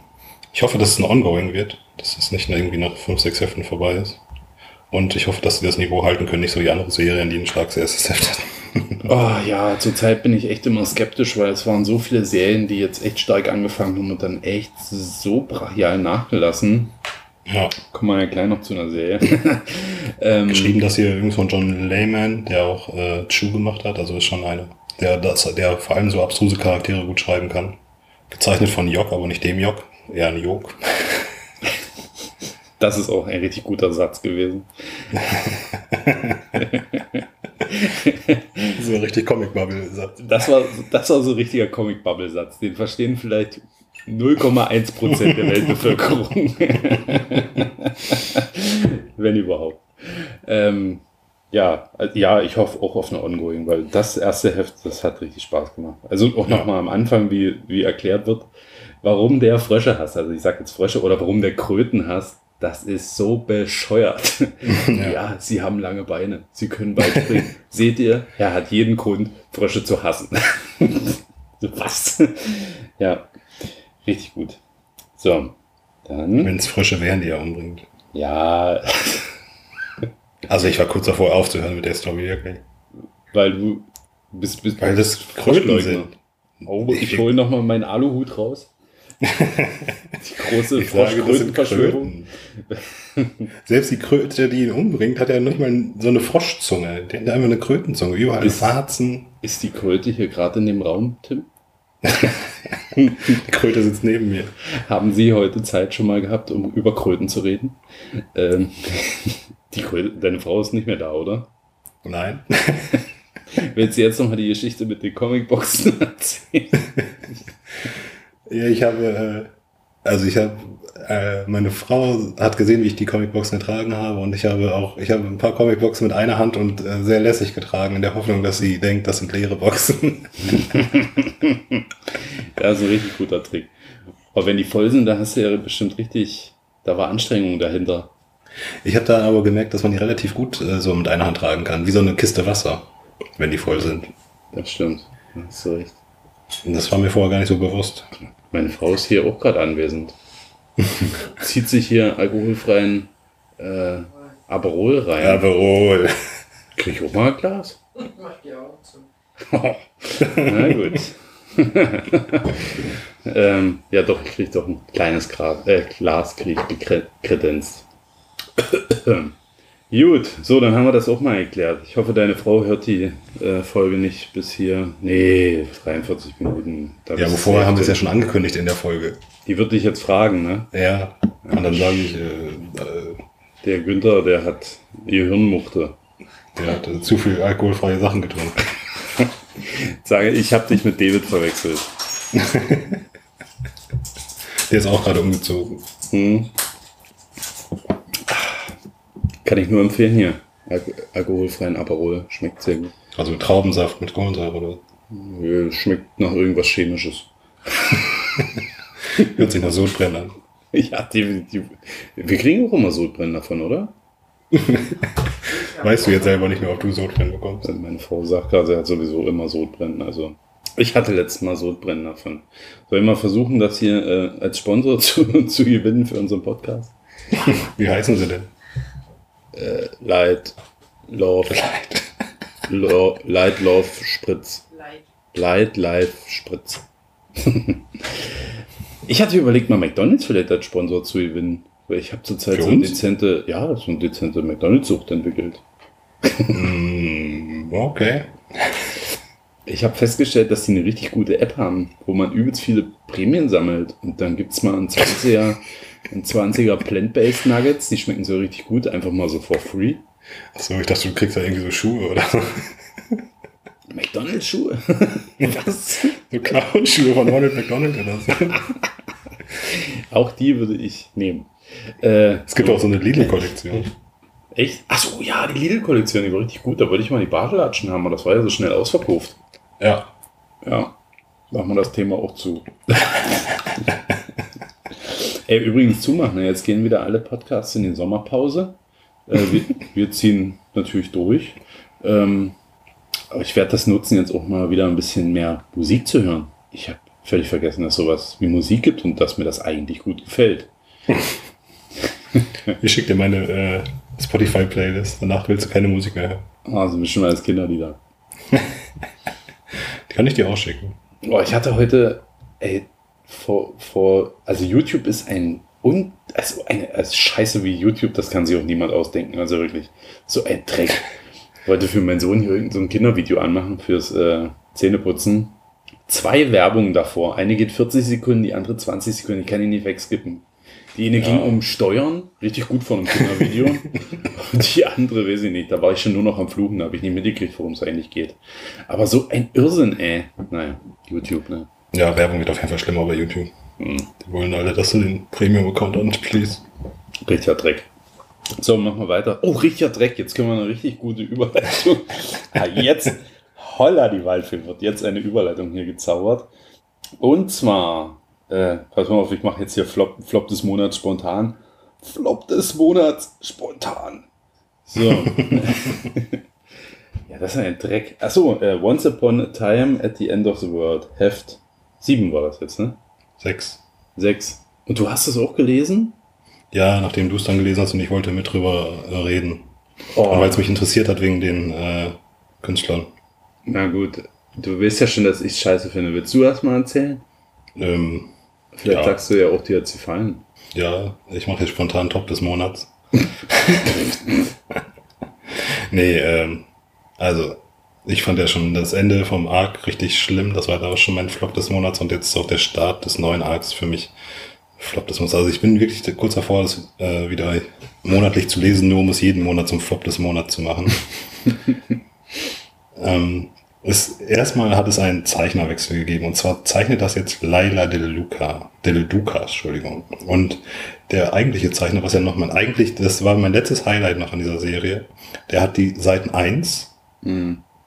ich hoffe, dass es ein Ongoing wird, dass es nicht irgendwie nach fünf, sechs Heften vorbei ist. Und ich hoffe, dass sie das Niveau halten können, nicht so wie andere Serien, die ein starkes erstes Heft hatten. Oh ja, zurzeit bin ich echt immer skeptisch, weil es waren so viele Serien, die jetzt echt stark angefangen haben und dann echt so brachial nachgelassen. Ja, Kommen wir ja gleich noch zu einer Serie. ähm, geschrieben, dass hier irgend von John Layman, der auch äh, Chew gemacht hat, also ist schon einer, der, das, der vor allem so abstruse Charaktere gut schreiben kann. Gezeichnet von Jock, aber nicht dem Jock, eher ein Jok. Das ist auch ein richtig guter Satz gewesen. so ein richtig Comic-Bubble-Satz. Das war, das war so ein richtiger Comic-Bubble-Satz. Den verstehen vielleicht 0,1% der Weltbevölkerung. Wenn überhaupt. Ähm, ja, also, ja, ich hoffe auch auf eine Ongoing, weil das erste Heft, das hat richtig Spaß gemacht. Also auch Ja. nochmal am Anfang, wie, wie erklärt wird, warum der Frösche hasst. Also ich sag jetzt Frösche oder warum der Kröten hasst. Das ist so bescheuert. Ja. ja, sie haben lange Beine. Sie können weit springen. Seht ihr, er hat jeden Grund, Frösche zu hassen. So, Was? ja, richtig gut. So, dann. Wenn es Frösche wären, die er umbringt. Ja, Also ich war kurz davor aufzuhören mit der Story, wirklich. weil du bist, bist Weil das Kröten sind. Oh, ich hole nochmal meinen Aluhut raus. Die große Ich Froschkrötenverschwörung. Kröten. Selbst die Kröte, die ihn umbringt, hat ja nicht mal so eine Froschzunge. Der hat einfach eine Krötenzunge. Überall Ist- Warzen. Ist die Kröte hier gerade in dem Raum, Tim? Die Kröte sitzt neben mir. Haben Sie heute Zeit schon mal gehabt, um über Kröten zu reden? Ähm, die Kröte, deine Frau ist nicht mehr da, oder? Nein. Willst du jetzt nochmal die Geschichte mit den Comicboxen erzählen? Ja, ich habe, äh, also ich habe, äh, meine Frau hat gesehen, wie ich die Comicboxen getragen habe und ich habe auch, ich habe ein paar Comicboxen mit einer Hand und äh, sehr lässig getragen, in der Hoffnung, dass sie denkt, das sind leere Boxen. Ja, ist ein richtig guter Trick. Aber wenn die voll sind, da hast du ja bestimmt richtig, da war Anstrengung dahinter. Ich habe da aber gemerkt, dass man die relativ gut äh, so mit einer Hand tragen kann, wie so eine Kiste Wasser, wenn die voll sind. Das stimmt. Da hast du recht. Und das war mir vorher gar nicht so bewusst. Meine Frau ist hier auch gerade anwesend. Zieht sich hier alkoholfreien äh, Aperol rein. Aperol. Krieg ich auch mal ein Glas? Mach die Augen zu. Na gut. ähm, ja, doch, ich krieg doch ein kleines Gras, äh, Glas krieg ich kredenzt. Gut, so, dann haben wir das auch mal geklärt. Ich hoffe, deine Frau hört die äh, Folge nicht bis hier. Nee, 43 Minuten. Ja, aber vorher haben wir es ja schon angekündigt in der Folge. Die wird dich jetzt fragen, ne? Ja. Und dann sage ich, äh, äh, Der Günther, der hat Gehirnmuchte. der hat äh, zu viel alkoholfreie Sachen getrunken. Sage, ich habe dich mit David verwechselt. Der ist auch gerade umgezogen. Hm. Kann ich nur empfehlen hier. Al alkoholfreien Aperol. Schmeckt sehr gut. Also Traubensaft mit Kohlensäure oder Schmeckt nach irgendwas Chemisches. hört sich nach Sodbrennen an. Ja, definitiv. Wir kriegen auch immer Sodbrennen davon, oder? Weißt du jetzt selber nicht mehr, ob du Sodbrennen bekommst? Also meine Frau sagt gerade, sie hat sowieso immer Sodbrennen. Also ich hatte letztes Mal Sodbrennen davon. Soll ich mal versuchen, das hier äh, als Sponsor zu, zu gewinnen für unseren Podcast? Wie heißen sie denn? Light, Love, Lo, Light, Love, Spritz. Leid. Light, Life, Spritz. ich hatte überlegt, mal McDonalds vielleicht als Sponsor zu gewinnen. Weil ich habe zurzeit Für so eine dezente, ja, so eine dezente McDonalds-Sucht entwickelt. Mm, okay. Ich habe festgestellt, dass die eine richtig gute App haben, wo man übelst viele Prämien sammelt. Und dann gibt's mal einen 20er, einen 20er Plant-Based Nuggets, die schmecken so richtig gut, einfach mal so for free. Achso, ich dachte, du kriegst da irgendwie so Schuhe oder so. McDonalds-Schuhe. Was? So Clown-Schuhe von Ronald McDonald oder so. Auch die würde ich nehmen. Äh, Es gibt auch so eine Lidl-Kollektion. echt? Achso, ja, die Lidl-Kollektion, die war richtig gut. Da wollte ich mal die Bartelatschen haben, aber das war ja so schnell ausverkauft. Ja. Ja, machen wir das Thema auch zu. Ey, übrigens zumachen, ne? jetzt gehen wieder alle Podcasts in die Sommerpause. Äh, wir, wir ziehen natürlich durch. Ähm, aber ich werde das nutzen, jetzt auch mal wieder ein bisschen mehr Musik zu hören. Ich habe völlig vergessen, dass sowas wie Musik gibt und dass mir das eigentlich gut gefällt. Ich schicke dir meine äh, Spotify-Playlist. Danach willst du keine Musik mehr hören. Also bestimmt als Kinderlieder. Die kann ich dir auch schicken. Boah, ich hatte heute, ey, vor, vor, also YouTube ist ein, un, also eine also Scheiße wie YouTube, das kann sich auch niemand ausdenken, also wirklich, so ein Dreck. Ich wollte für meinen Sohn hier irgendein so ein Kindervideo anmachen fürs äh, Zähneputzen. Zwei Werbungen davor. Eine geht 40 Sekunden, die andere 20 Sekunden. Ich kann ihn nicht wegskippen. Die eine ging um Steuern, richtig gut von einem Kindervideo. Und die andere, weiß ich nicht, da war ich schon nur noch am Fluchen, da habe ich nicht mitgekriegt, worum es eigentlich geht. Aber so ein Irrsinn, ey. Naja, YouTube, ne? Ja, Werbung wird auf jeden Fall schlimmer bei YouTube. Hm. Die wollen alle, dass du den Premium-Account anschließt. Richtiger Dreck. So, machen wir weiter. Oh, richtiger Dreck. Jetzt können wir eine richtig gute Überleitung. ja, jetzt, holla, die Waldfilm wird jetzt eine Überleitung hier gezaubert. Und zwar, äh, pass mal auf, ich mache jetzt hier Flop, Flop des Monats spontan. Flop des Monats spontan. So. ja, das ist ein Dreck. Achso, äh, Once Upon a Time at the End of the World. Heft 7 war das jetzt, ne? Sechs. 6. Und du hast es auch gelesen? Ja, nachdem du es dann gelesen hast und ich wollte mit drüber äh, reden. Oh. Weil es mich interessiert hat wegen den äh, Künstlern. Na gut, du weißt ja schon, dass ich scheiße finde. Willst du erst mal erzählen? Ähm, Vielleicht Ja. sagst du ja auch, dir hat sie gefallen. ja, ich mache jetzt spontan Top des Monats. nee, ähm, also Ich fand ja schon das Ende vom Arc richtig schlimm. Das war da auch schon mein Flop des Monats und jetzt auch der Start des neuen Arcs für mich Flop des Monats. Also ich bin wirklich kurz davor, das äh, wieder monatlich zu lesen, nur um es jeden Monat zum Flop des Monats zu machen. ähm, es, erstmal hat es einen Zeichnerwechsel gegeben und zwar zeichnet das jetzt Laila Del Luca, Del Duca, Entschuldigung. Und der eigentliche Zeichner, was ja noch mein eigentlich, das war mein letztes Highlight noch an dieser Serie, der hat die Seiten 1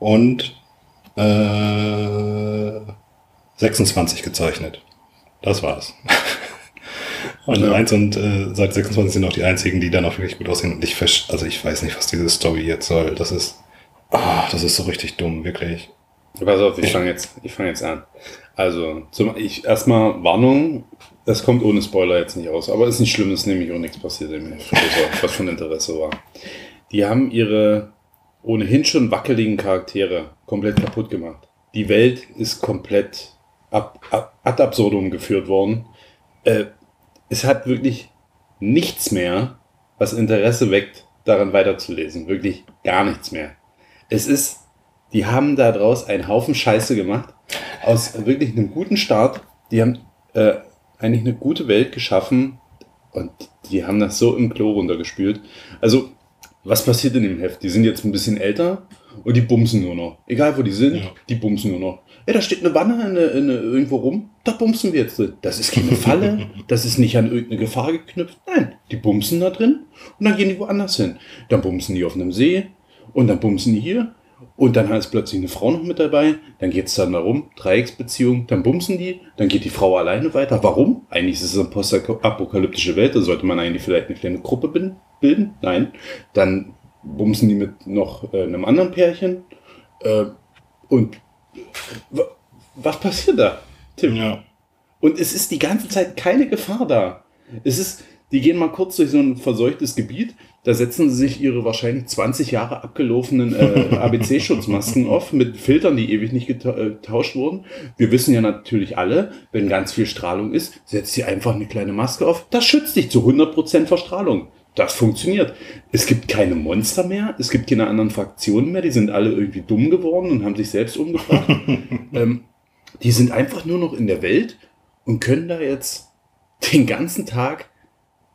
und äh, 26 gezeichnet. Das war's. Und Ja. 1 und äh, Seite 26 sind auch die einzigen, die dann auch wirklich gut aussehen. Und ich also ich weiß nicht, was diese Story jetzt soll. Das ist, ah, das ist so richtig dumm, wirklich. Pass auf, ich fange jetzt, ich fange jetzt an. Also, zum, ich, erstmal Warnung, das kommt ohne Spoiler jetzt nicht aus, aber ist nicht schlimm, ist nämlich auch nichts passiert was von Interesse war. Die haben ihre ohnehin schon wackeligen Charaktere komplett kaputt gemacht. Die Welt ist komplett ab, ab, ad absurdum geführt worden. Äh, es hat wirklich nichts mehr, was Interesse weckt, daran weiterzulesen. Wirklich gar nichts mehr. Es ist, die haben da draus einen Haufen Scheiße gemacht. Aus wirklich einem guten Start. Die haben äh, eigentlich eine gute Welt geschaffen und die haben das so im Klo runtergespült. Also, was passiert in dem Heft? Die sind jetzt ein bisschen älter und die bumsen nur noch. Egal wo die sind, Ja. die bumsen nur noch. Ey, da steht eine Wanne in, in, irgendwo rum, da bumsen wir jetzt drin. Das ist keine Falle, das ist nicht an irgendeine Gefahr geknüpft. Nein, die bumsen da drin und dann gehen die woanders hin. Dann bumsen die auf einem See und dann bumsen die hier und dann ist plötzlich eine Frau noch mit dabei. Dann geht es dann darum, Dreiecksbeziehung, dann bumsen die, dann geht die Frau alleine weiter. Warum? Eigentlich ist es eine postapokalyptische Welt, da sollte man eigentlich vielleicht eine kleine Gruppe bin- bilden. Nein, dann bumsen die mit noch äh, einem anderen Pärchen. Äh, und wa- was passiert da, Tim? Ja. Und es ist die ganze Zeit keine Gefahr da. Es ist, die gehen mal kurz durch so ein verseuchtes Gebiet, da setzen sie sich ihre wahrscheinlich 20 Jahre abgelaufenen äh, ABC-Schutzmasken auf mit Filtern, die ewig nicht äh, getauscht wurden. Wir wissen ja natürlich alle, wenn ganz viel Strahlung ist, setzt sie einfach eine kleine Maske auf. Das schützt dich zu 100% vor Strahlung. Das funktioniert. Es gibt keine Monster mehr, es gibt keine anderen Fraktionen mehr, die sind alle irgendwie dumm geworden und haben sich selbst umgebracht. ähm, die sind einfach nur noch in der Welt und können da jetzt den ganzen Tag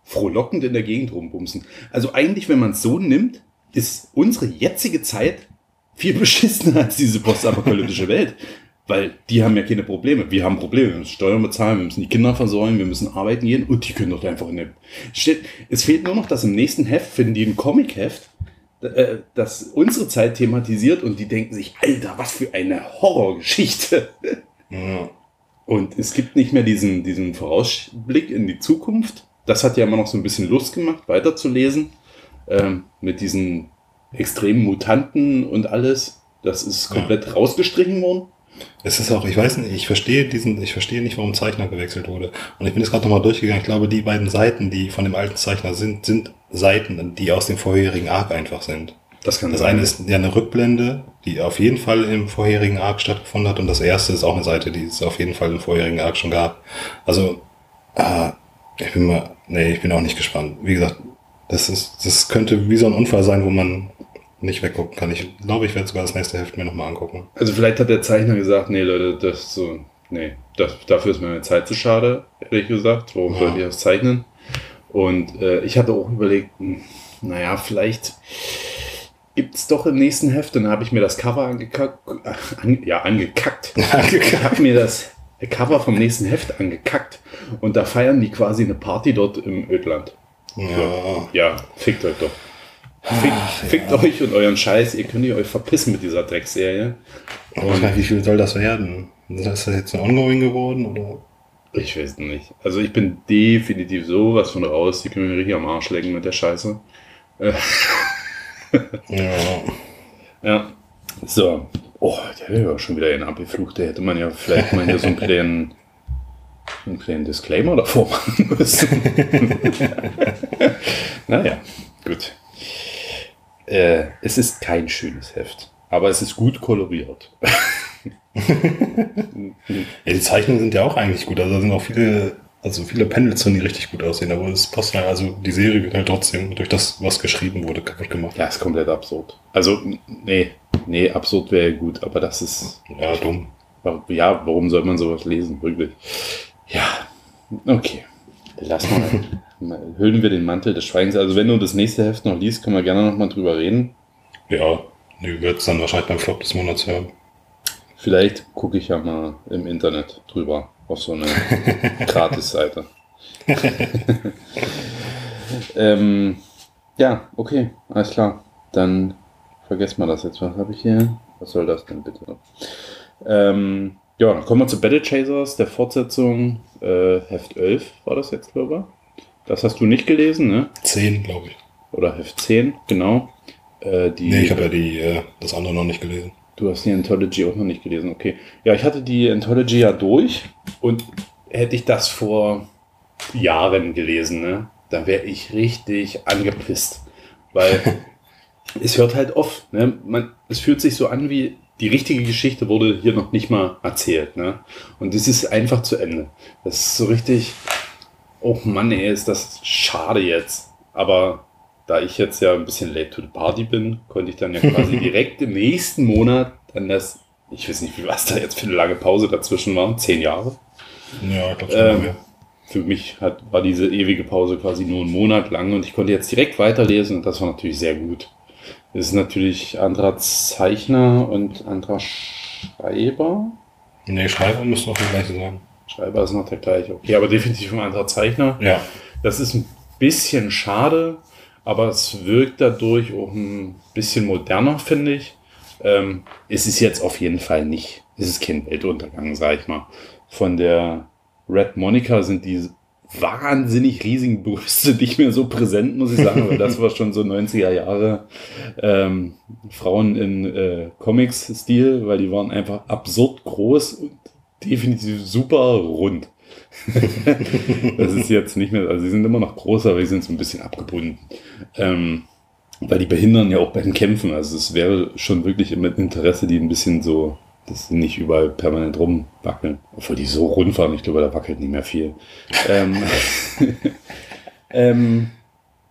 frohlockend in der Gegend rumbumsen. Also eigentlich, wenn man es so nimmt, ist unsere jetzige Zeit viel beschissener als diese postapokalyptische Welt. Weil die haben ja keine Probleme. Wir haben Probleme. Wir müssen Steuern bezahlen, wir müssen die Kinder versorgen, wir müssen arbeiten gehen und die können doch einfach in der. Steht, es fehlt nur noch, dass im nächsten Heft finden die ein Comic-Heft, äh, das unsere Zeit thematisiert und die denken sich, Alter, was für eine Horrorgeschichte. Ja. Und es gibt nicht mehr diesen, diesen Vorausblick in die Zukunft. Das hat ja immer noch so ein bisschen Lust gemacht, weiterzulesen. Ähm, mit diesen extremen Mutanten und alles. Das ist komplett rausgestrichen worden. Es ist auch, ich weiß nicht, ich verstehe diesen, ich verstehe nicht, warum Zeichner gewechselt wurde. Und ich bin jetzt gerade nochmal durchgegangen. Ich glaube, die beiden Seiten, die von dem alten Zeichner sind, sind Seiten, die aus dem vorherigen Arc einfach sind. Das kann Das sein. eine ist ja eine Rückblende, die auf jeden Fall im vorherigen Arc stattgefunden hat. Und das erste ist auch eine Seite, die es auf jeden Fall im vorherigen Arc schon gab. Also, äh, ich bin mal, nee, ich bin auch nicht gespannt. Wie gesagt, das ist, das könnte wie so ein Unfall sein, wo man nicht weggucken kann. Ich glaube, ich werde sogar das nächste Heft mir nochmal angucken. Also vielleicht hat der Zeichner gesagt, nee Leute, das ist so, nee, das, dafür ist mir meine Zeit zu schade, ehrlich gesagt. Warum Ja. sollte ich das zeichnen? Und äh, ich hatte auch überlegt, hm, naja, vielleicht gibt's doch im nächsten Heft. Dann habe ich mir das Cover angekackt, äh, an, ja, angekackt. Ich habe mir das Cover vom nächsten Heft angekackt. Und da feiern die quasi eine Party dort im Ödland. Ja, Ja, fickt euch doch. Fickt, fickt euch und euren Scheiß. Ihr könnt ihr euch verpissen mit dieser Dreckserie. gar nicht, wie viel soll das werden? Ist das jetzt ein Ongoing geworden? Oder? Ich weiß nicht. Also ich bin definitiv sowas von raus. Die können mir richtig am Arsch lecken mit der Scheiße. Ja. Ja. So. Oh, der wäre ja schon wieder ein abgeflucht. Da hätte man ja vielleicht mal hier so einen kleinen, einen kleinen Disclaimer davor machen müssen. naja, gut. Äh, es ist kein schönes Heft. Aber es ist gut koloriert. Ja, die Zeichnungen sind ja auch eigentlich gut. Also da sind auch viele, also viele Panels drin, die richtig gut aussehen. Aber es passt halt, also die Serie wird halt trotzdem durch das, was geschrieben wurde, kaputt gemacht. Ja, ist komplett absurd. Also, nee, Nee, absurd wäre gut, aber das ist. Ja, dumm. Ja, warum soll man sowas lesen? Wirklich. Ja, okay. Lass mal. hüllen wir den Mantel des Schweigens. Also, wenn du das nächste Heft noch liest, können wir gerne noch mal drüber reden. Ja, du wirst dann wahrscheinlich beim Flop des Monats hören. Vielleicht gucke ich ja mal im Internet drüber auf so eine Gratis-Seite. ähm, ja, okay, alles klar. Dann vergessen wir das jetzt. Was habe ich hier? Was soll das denn bitte? Ähm, ja, dann kommen wir zu Battle Chasers, der Fortsetzung. Äh, Heft 11 war das jetzt, glaube ich. Das hast du nicht gelesen, ne? 10, glaube ich. Oder Heft 10, genau. Äh, die, Nee, ich habe ja die, äh, das andere noch nicht gelesen. Du hast die Anthology auch noch nicht gelesen, okay. Ja, ich hatte die Anthology ja durch und hätte ich das vor Jahren gelesen, ne, dann wäre ich richtig angepisst. Weil es hört halt oft, ne? Man, es fühlt sich so an wie die richtige Geschichte wurde hier noch nicht mal erzählt, ne? Und das ist einfach zu Ende. Das ist so richtig, oh Mann, ey, ist das schade jetzt. Aber da ich jetzt ja ein bisschen late to the party bin, konnte ich dann ja quasi direkt im nächsten Monat dann das, ich weiß nicht, wie was da jetzt für eine lange Pause dazwischen war, zehn Jahre. Ja, ich glaube Ähm, mehr. Für mich hat, war diese ewige Pause quasi nur einen Monat lang und ich konnte jetzt direkt weiterlesen und das war natürlich sehr gut. Es ist natürlich anderer Zeichner und anderer Schreiber. Nee, Schreiber müssen noch die gleiche sein. Schreiber ist noch der gleiche. Okay, aber definitiv ein anderer Zeichner. Ja. Das ist ein bisschen schade, aber es wirkt dadurch auch ein bisschen moderner, finde ich. Ähm, es ist jetzt auf jeden Fall nicht, es ist kein Weltuntergang, sag ich mal. Von der Red Monica sind die wahnsinnig riesigen Brüste nicht mehr so präsent, muss ich sagen, weil das war schon so 90er Jahre ähm, Frauen in äh, Comics-Stil, weil die waren einfach absurd groß und definitiv super rund. das ist jetzt nicht mehr, also sie sind immer noch groß, aber sie sind so ein bisschen abgebunden. Ähm, weil die behindern ja auch beim Kämpfen. Also es wäre schon wirklich mit Interesse, die ein bisschen so, dass sie nicht überall permanent rumwackeln. Obwohl die so rund waren, ich glaube, da wackelt nicht mehr viel. ähm, ähm,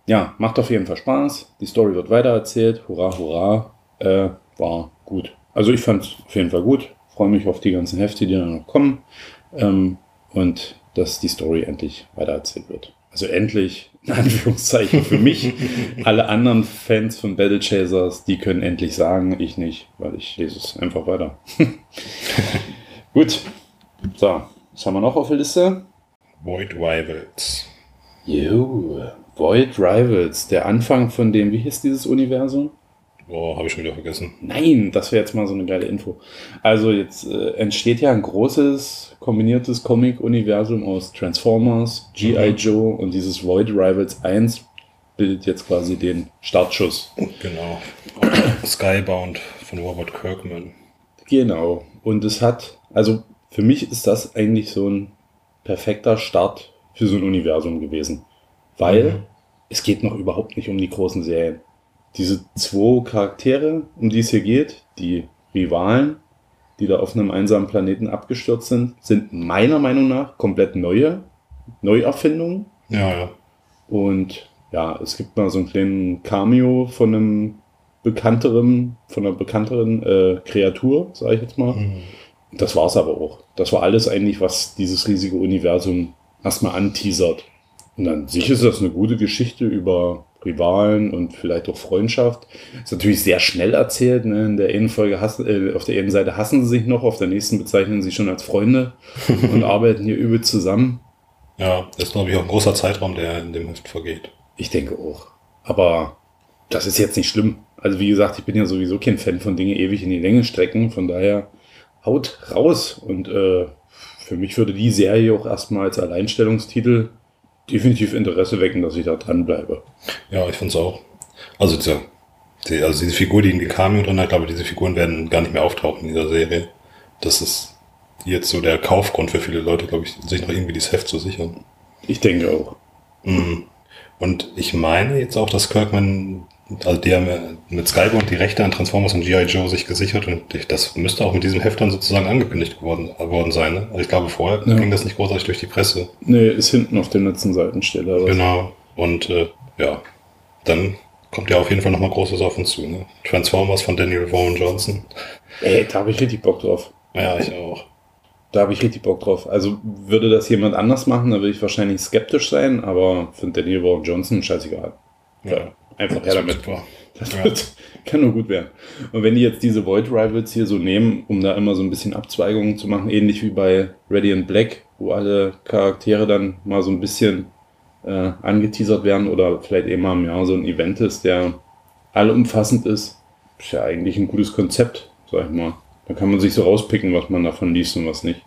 ja, macht auf jeden Fall Spaß. Die Story wird weitererzählt. Hurra, hurra. Äh, war gut. Also ich fand es auf jeden Fall gut. Freue mich auf die ganzen Hefte, die dann noch kommen. Ähm, und dass die Story endlich weitererzählt wird. Also endlich, in Anführungszeichen für mich. Alle anderen Fans von Battle Chasers, die können endlich sagen, ich nicht, weil ich lese es einfach weiter. Gut. So, was haben wir noch auf der Liste? Void Rivals. Jo, Void Rivals, der Anfang von dem, wie hieß dieses Universum? Boah, habe ich schon wieder vergessen. Nein, das wäre jetzt mal so eine geile Info. Also jetzt äh, entsteht ja ein großes kombiniertes Comic-Universum aus Transformers, G.I. Joe und dieses Void Rivals 1 bildet jetzt quasi den Startschuss. Genau. Skybound von Robert Kirkman. Genau. Und es hat, also für mich ist das eigentlich so ein perfekter Start für so ein Universum gewesen. Weil Mhm. es geht noch überhaupt nicht um die großen Serien. Diese zwei Charaktere, um die es hier geht, die Rivalen, die da auf einem einsamen Planeten abgestürzt sind, sind meiner Meinung nach komplett neue Neuerfindungen. Ja, ja. Und ja, es gibt mal so einen kleinen Cameo von einem bekannteren, von einer bekannteren äh, Kreatur, sage ich jetzt mal. Mhm. Das war's aber auch. Das war alles eigentlich, was dieses riesige Universum erstmal anteasert. Und an sich ist das eine gute Geschichte über Rivalen und vielleicht auch Freundschaft. Ist natürlich sehr schnell erzählt. Ne? In der einen Folge hassen, äh, auf der einen Seite hassen sie sich noch, auf der nächsten bezeichnen sie sich schon als Freunde und arbeiten hier übel zusammen. Ja, das ist, glaube ich, auch ein großer Zeitraum, der in dem Heft vergeht. Ich denke auch. Aber das ist jetzt nicht schlimm. Also wie gesagt, ich bin ja sowieso kein Fan von Dinge ewig in die Länge strecken. Von daher haut raus. Und äh, für mich würde die Serie auch erstmal als Alleinstellungstitel definitiv Interesse wecken, dass ich da dranbleibe. Ja, ich finde es auch. Also, diese, die, also diese Figur, die in den Cameo drin hat, glaube ich, diese Figuren werden gar nicht mehr auftauchen in dieser Serie. Das ist jetzt so der Kaufgrund für viele Leute, glaube ich, sich noch irgendwie dieses Heft zu sichern. Ich denke auch. Mhm. Und ich meine jetzt auch, dass Kirkman, also die haben ja mit Skybound die Rechte an Transformers und G.I. Joe sich gesichert und das müsste auch mit diesem Heft dann sozusagen angekündigt geworden, worden sein. Ne? Also ich glaube, vorher Ja. ging das nicht großartig durch die Presse. Nee, ist hinten auf der letzten Seitenstelle. Genau. Und äh, ja, dann kommt ja auf jeden Fall nochmal Großes auf uns zu. Ne? Transformers von Daniel Vaughan Johnson. Ey, da habe ich richtig Bock drauf. Ja, ich auch. Da habe ich richtig Bock drauf. Also würde das jemand anders machen, dann würde ich wahrscheinlich skeptisch sein, aber für Daniel Vaughan Johnson scheißegal. Ja, einfach her damit. Super. Das Ja. wird, kann nur gut werden. Und wenn die jetzt diese Void Rivals hier so nehmen, um da immer so ein bisschen Abzweigungen zu machen, ähnlich wie bei Radiant Black, wo alle Charaktere dann mal so ein bisschen äh, angeteasert werden oder vielleicht eben mal im Jahr so ein Event ist, der allumfassend ist, ist ja eigentlich ein gutes Konzept, sag ich mal. Da kann man sich so rauspicken, was man davon liest und was nicht.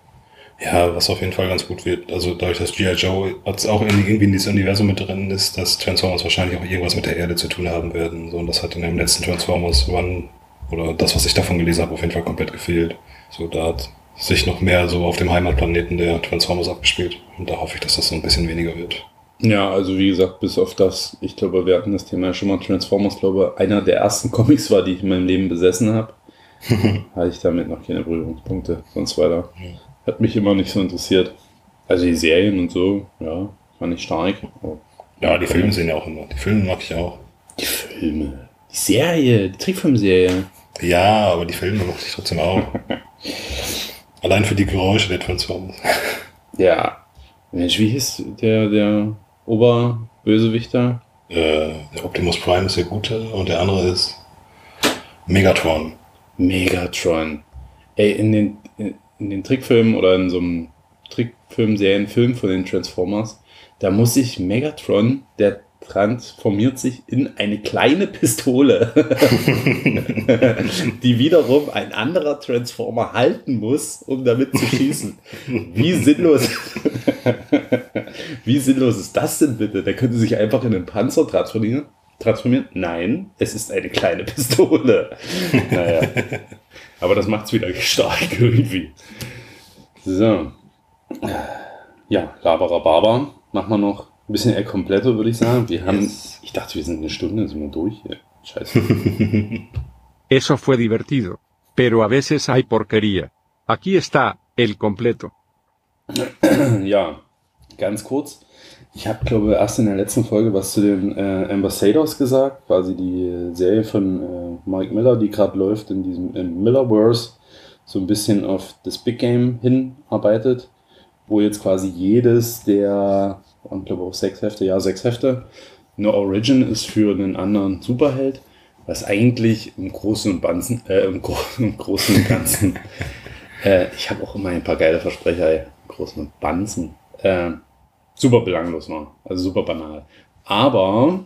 Ja, was auf jeden Fall ganz gut wird. Also dadurch, dass G.I. Joe jetzt auch irgendwie in dieses Universum mit drin ist, dass Transformers wahrscheinlich auch irgendwas mit der Erde zu tun haben werden. So, und das hat in dem letzten Transformers One oder das, was ich davon gelesen habe, auf jeden Fall komplett gefehlt. So, da hat sich noch mehr so auf dem Heimatplaneten der Transformers abgespielt. Und da hoffe ich, dass das so ein bisschen weniger wird. Ja, also wie gesagt, bis auf das, ich glaube, wir hatten das Thema ja schon mal, Transformers, glaube einer der ersten Comics war, die ich in meinem Leben besessen habe. hatte ich damit noch keine Berührungspunkte, sonst weiter. Hat mich immer nicht so interessiert. Also die Serien und so, ja, fand ich stark. Aber Ja, die Filme sehen ja auch immer. Die Filme mag ich auch. Die Filme. Die Serie, die Trickfilmserie. Ja, aber die Filme mag ich trotzdem auch. Allein für die Geräusche der Transformers. Ja. Mensch, wie hieß der, der Oberbösewichter? Äh, der Optimus Prime ist der Gute und der andere ist Megatron. Megatron. Ey, in den, in den Trickfilmen oder in so einem Trickfilm, Serienfilm von den Transformers, da muss sich Megatron, der transformiert sich in eine kleine Pistole, die wiederum ein anderer Transformer halten muss, um damit zu schießen. Wie sinnlos, wie sinnlos ist das denn bitte? Der könnte sich einfach in einen Panzer transformieren. Transformieren? Nein, es ist eine kleine Pistole. Naja. Aber das macht es wieder stark irgendwie. So. Ja, Labarababa. Machen wir noch ein bisschen eher kompletter, würde ich sagen. Wir haben, Yes. ich dachte, wir sind eine Stunde, sind wir durch hier. Scheiße. Eso fue divertido. Pero a veces hay porquería. Aquí está, el completo. ja, ganz kurz. Ich habe, glaube erst in der letzten Folge was zu den äh, Ambassadors gesagt, quasi die Serie von äh, Mike Miller, die gerade läuft in diesem im Millerverse, so ein bisschen auf das Big Game hinarbeitet, wo jetzt quasi jedes der, ich glaube auch sechs Hefte, ja sechs Hefte, eine Origin ist für einen anderen Superheld, was eigentlich im Großen und Ganzen, äh, im, Gro im Großen und Ganzen, äh, ich habe auch immer ein paar geile Versprecher, ey, im Großen und Banzen, äh, super belanglos war, also super banal. Aber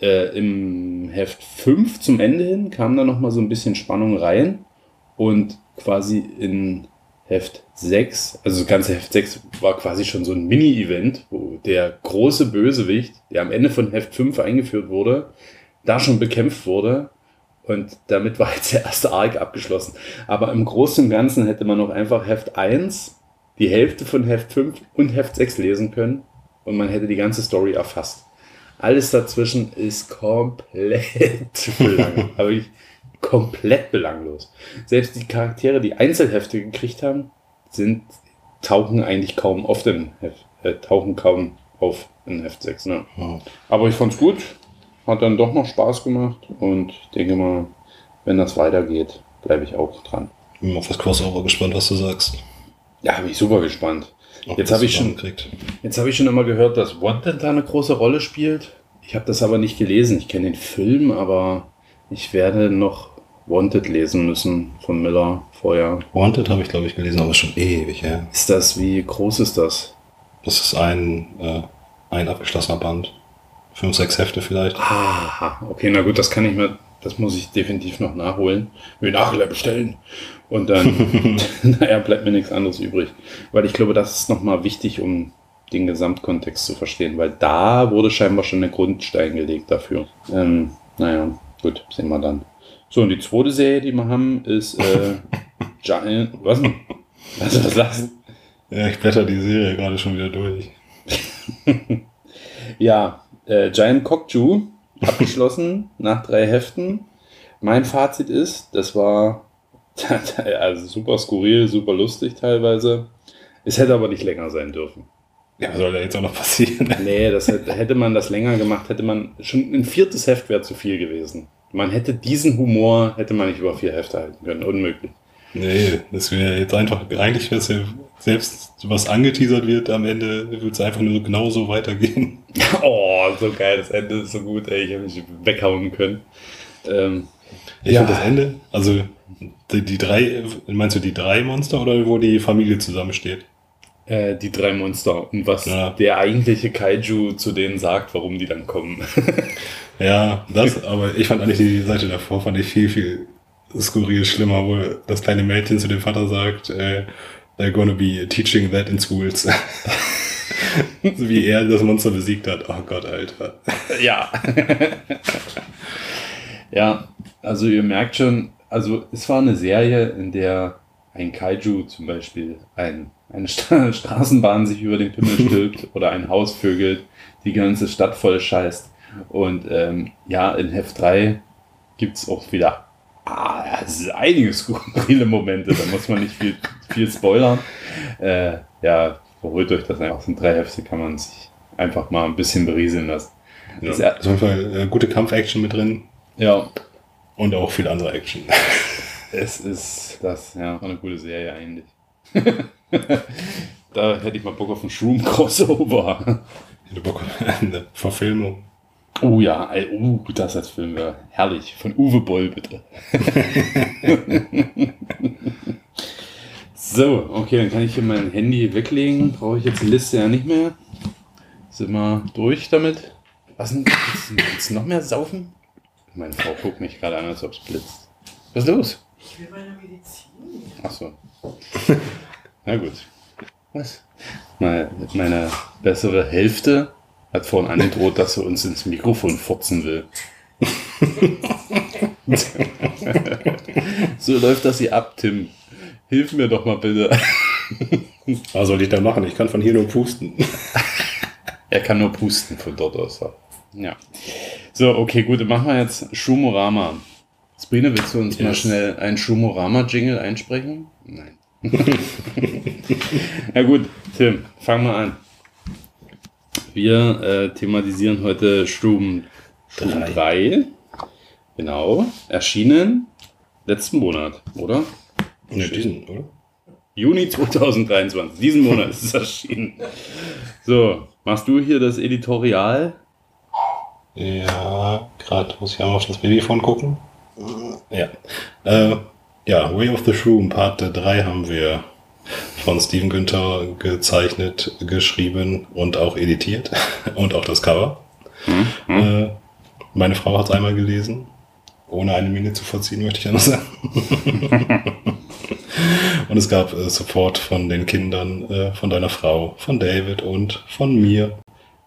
äh, im Heft 5 zum Ende hin kam da nochmal so ein bisschen Spannung rein und quasi in Heft 6, also das ganze Heft 6 war quasi schon so ein Mini-Event, wo der große Bösewicht, der am Ende von Heft 5 eingeführt wurde, da schon bekämpft wurde und damit war jetzt der erste Arc abgeschlossen. Aber im Großen und Ganzen hätte man noch einfach Heft 1, die Hälfte von Heft 5 und Heft 6 lesen können und man hätte die ganze Story erfasst. Alles dazwischen ist komplett belanglos. Aber ich, komplett belanglos. Selbst die Charaktere, die Einzelhefte gekriegt haben, sind, tauchen eigentlich kaum auf den Heft, äh, tauchen kaum auf in Heft 6. Ne? Ja. Aber ich fand's gut. Hat dann doch noch Spaß gemacht und ich denke mal, wenn das weitergeht, bleibe ich auch dran. Bin auf das Crossover gespannt, was du sagst. Ja, bin ich super gespannt. Ob Jetzt habe ich schon, jetzt habe ich schon immer gehört, dass Wanted da eine große Rolle spielt. Ich habe das aber nicht gelesen. Ich kenne den Film, aber ich werde noch Wanted lesen müssen von Miller vorher. Wanted habe ich, glaube ich, gelesen, aber schon ewig her. Ist das, wie groß ist das? Das ist ein, äh, ein abgeschlossener Band. Fünf, sechs Hefte vielleicht. Aha, okay, na gut, das kann ich mir, das muss ich definitiv noch nachholen. Wir Nachhiller bestellen. Und dann, naja, bleibt mir nichts anderes übrig. Weil ich glaube, das ist nochmal wichtig, um den Gesamtkontext zu verstehen, weil da wurde scheinbar schon der Grundstein gelegt dafür. Ähm, naja, gut, sehen wir dann. So, und die zweite Serie, die wir haben, ist äh, Giant. Was denn? Was, was sagst du? Ja, ich blätter die Serie gerade schon wieder durch. Ja, äh, Giant Cockju abgeschlossen nach drei Heften. Mein Fazit ist, das war also super skurril, super lustig teilweise. Es hätte aber nicht länger sein dürfen. Ja, soll da jetzt auch noch passieren? Nee, das hätte, hätte man das länger gemacht, hätte man schon ein viertes Heft wäre zu viel gewesen. Man hätte diesen Humor, hätte man nicht über vier Hefte halten können. Unmöglich. Nee, das wäre jetzt einfach, eigentlich wäre es ja selbst, was angeteasert wird, am Ende würde es einfach nur genauso weitergehen. Oh, so geil, das Ende ist so gut, ey, ich hätte mich weghauen können. Ähm, Ich Ja. finde das Ende, also die, die drei, meinst du die drei Monster oder wo die Familie zusammensteht? äh, die drei Monster und was Ja. der eigentliche Kaiju zu denen sagt, warum die dann kommen. Ja, das, aber ich fand eigentlich die Seite davor, fand ich viel, viel skurril schlimmer, wo das kleine Mädchen zu dem Vater sagt, äh, they're gonna be teaching that in schools. so wie er das Monster besiegt hat. Oh Gott, Alter. ja. ja, also ihr merkt schon, also es war eine Serie, in der ein Kaiju zum Beispiel ein, eine Sta Straßenbahn sich über den Pimmel stülpt oder ein Haus vögelt, die ganze Stadt voll scheißt. Und ähm, ja, in Heft 3 gibt es auch wieder ah, es ist einige skurrile Momente, da muss man nicht viel, viel spoilern. Äh, ja, beruhigt euch das einfach. sind drei Hefte, kann man sich einfach mal ein bisschen berieseln lassen. Ja, ist auf jeden Fall äh, gute Kampf-Action mit drin Ja, und auch viel andere Action. es ist das, ja, eine gute Serie eigentlich. da hätte ich mal Bock auf einen Shroom-Crossover. Ich hätte Bock auf eine Verfilmung. Oh ja, uh, das als Film wäre herrlich. Von Uwe Boll, bitte. so, okay, dann kann ich hier mein Handy weglegen. Brauche ich jetzt die Liste ja nicht mehr. Sind wir durch damit? Was denn? Willst du noch mehr saufen? Meine Frau guckt mich gerade an, als ob es blitzt. Was ist los? Ich will meine Medizin. Ach so. Na gut. Was? Meine, meine bessere Hälfte hat vorhin angedroht, dass sie uns ins Mikrofon furzen will. so läuft das hier ab, Tim. Hilf mir doch mal bitte. Was soll ich da machen? Ich kann von hier nur pusten. Er kann nur pusten von dort aus. Ja. So, okay, gut, dann machen wir jetzt Schumorama. Sprine, willst du uns mal Yes. schnell einen Schumorama-Jingle einsprechen? Nein. ja gut, Tim, fang mal an. Wir äh, thematisieren heute Drei. 3. Genau. Erschienen letzten Monat, oder? Ne, diesen, oder? Juni 2023. Diesen Monat ist es erschienen. So, machst du hier das Editorial? Ja, gerade muss ich einmal auf das Babyphone gucken. Ja. Äh, ja, Way of the Shroom, Part 3 haben wir von Steven Günther gezeichnet, geschrieben und auch editiert. Und auch das Cover. Äh, meine Frau hat es einmal gelesen. Ohne eine Miene zu verziehen, möchte ich ja noch sagen. und es gab äh, Support von den Kindern, äh, von deiner Frau, von David und von mir.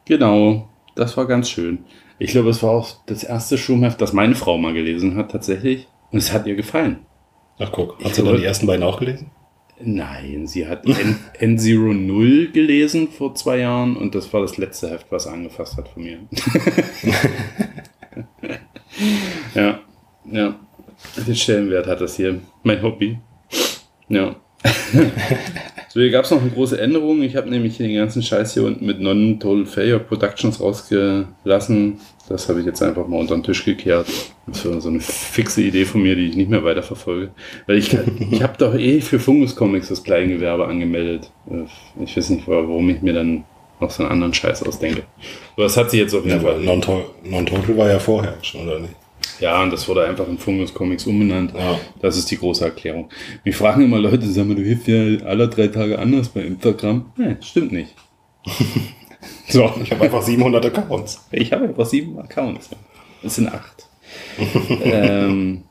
Genau, das war ganz schön. Ich glaube, es war auch das erste Schulheft, das meine Frau mal gelesen hat, tatsächlich. Und es hat ihr gefallen. Ach guck, Ich hat sie dann die ersten beiden auch gelesen? Nein, sie hat N N0 gelesen vor zwei Jahren und das war das letzte Heft, was angefasst hat von mir. ja, ja. Den Stellenwert hat das hier. Mein Hobby. Ja. so, hier gab es noch eine große Änderung. Ich habe nämlich den ganzen Scheiß hier unten mit Non-Total Failure Productions rausgelassen. Das habe ich jetzt einfach mal unter den Tisch gekehrt. Das war so eine fixe Idee von mir, die ich nicht mehr weiterverfolge. Weil ich, ich habe doch eh für Fungus Comics das Kleingewerbe angemeldet. Ich weiß nicht, warum ich mir dann noch so einen anderen Scheiß ausdenke. Aber das hat sie jetzt auf Ja, jeden aber Fall. Non-To- Non-Total war ja vorher schon, oder nicht? Ja, und das wurde einfach in Fungus Comics umbenannt. Ja. Das ist die große Erklärung. Mich fragen immer Leute, sagen wir, du hilfst ja alle drei Tage anders bei Instagram. Nein, stimmt nicht. so, Ich habe einfach 700 Accounts. ich habe einfach sieben Accounts. Es sind acht. ähm,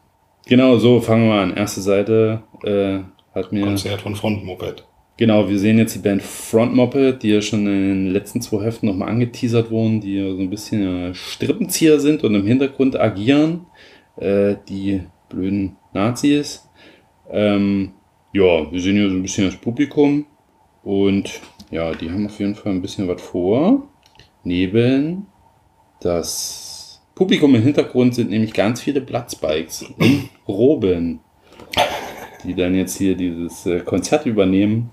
genau, so fangen wir an. Erste Seite äh, hat mir. Konzert von Frontmoped. Genau, wir sehen jetzt die Band Front Moped, die ja schon in den letzten zwei Heften nochmal angeteasert wurden, die ja so ein bisschen Strippenzieher sind und im Hintergrund agieren. Äh, die blöden Nazis. Ähm, ja, wir sehen hier so ein bisschen das Publikum und ja, die haben auf jeden Fall ein bisschen was vor. Neben das Publikum im Hintergrund sind nämlich ganz viele Platzbikes in Roben, die dann jetzt hier dieses äh, Konzert übernehmen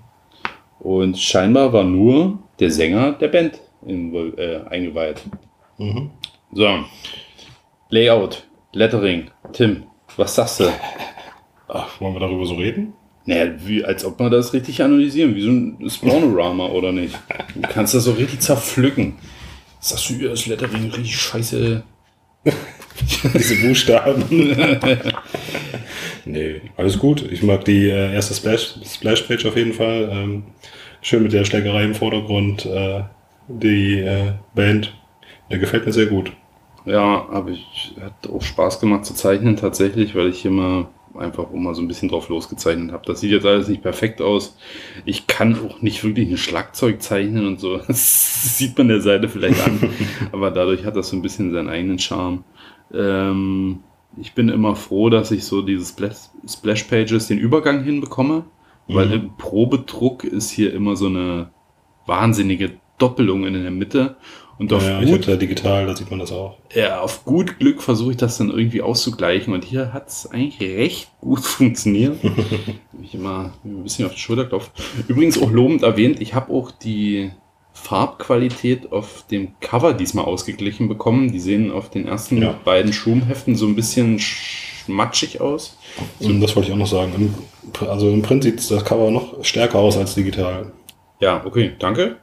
Und scheinbar war nur der Sänger der Band invol- äh, eingeweiht. Mhm. So. Layout, Lettering, Tim, was sagst du? Ach, wollen wir darüber so reden? Naja, wie, als ob man das richtig analysieren, wie so ein Spawnorama oder nicht. Du kannst das so richtig zerpflücken. Sagst du, das Lettering richtig scheiße. Diese Buchstaben. nee, alles gut. Ich mag die äh, erste Splash, Splash-Page auf jeden Fall. Ähm, schön mit der Schlägerei im Vordergrund. Äh, die äh, Band. Der gefällt mir sehr gut. Ja, habe ich, hat auch Spaß gemacht zu zeichnen tatsächlich, weil ich mal einfach mal so ein bisschen drauf losgezeichnet habe. Das sieht jetzt alles nicht perfekt aus. Ich kann auch nicht wirklich ein Schlagzeug zeichnen und so. Das sieht man der Seite vielleicht an. Aber dadurch hat das so ein bisschen seinen eigenen Charme. Ähm, ich bin immer froh, dass ich so diese Splash, Splash Pages den Übergang hinbekomme, weil Mhm. im Probedruck ist hier immer so eine wahnsinnige Doppelung in der Mitte. Und auf Ja, ich gut habe ja digital, da sieht man das auch. ja, auf gut Glück versuche ich das dann irgendwie auszugleichen und hier hat es eigentlich recht gut funktioniert. ich immer ein bisschen auf die Schulter klopft. Übrigens auch lobend erwähnt, ich habe auch die Farbqualität auf dem Cover diesmal ausgeglichen bekommen. Die sehen auf den ersten Ja. beiden Schumheften so ein bisschen schmatschig aus. Und das wollte ich auch noch sagen. Also im Print sieht das Cover noch stärker aus als digital. Ja, okay, danke.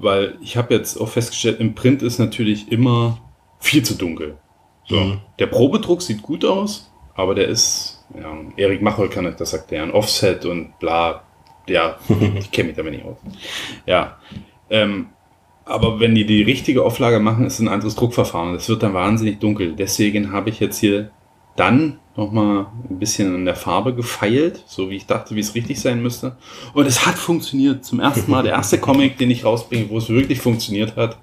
Weil ich habe jetzt auch festgestellt, im Print ist natürlich immer viel zu dunkel. So. Mhm. Der Probedruck sieht gut aus, aber der ist, ja, Erik Machold kann euch das erklären, Offset und bla. Ja, ich kenne mich damit nicht aus. Ja. Ähm, aber wenn die die richtige Auflage machen, ist ein anderes Druckverfahren. Das wird dann wahnsinnig dunkel. Deswegen habe ich jetzt hier dann nochmal ein bisschen an der Farbe gefeilt, so wie ich dachte, wie es richtig sein müsste. Und es hat funktioniert. Zum ersten Mal der erste Comic, den ich rausbringe, wo es wirklich funktioniert hat,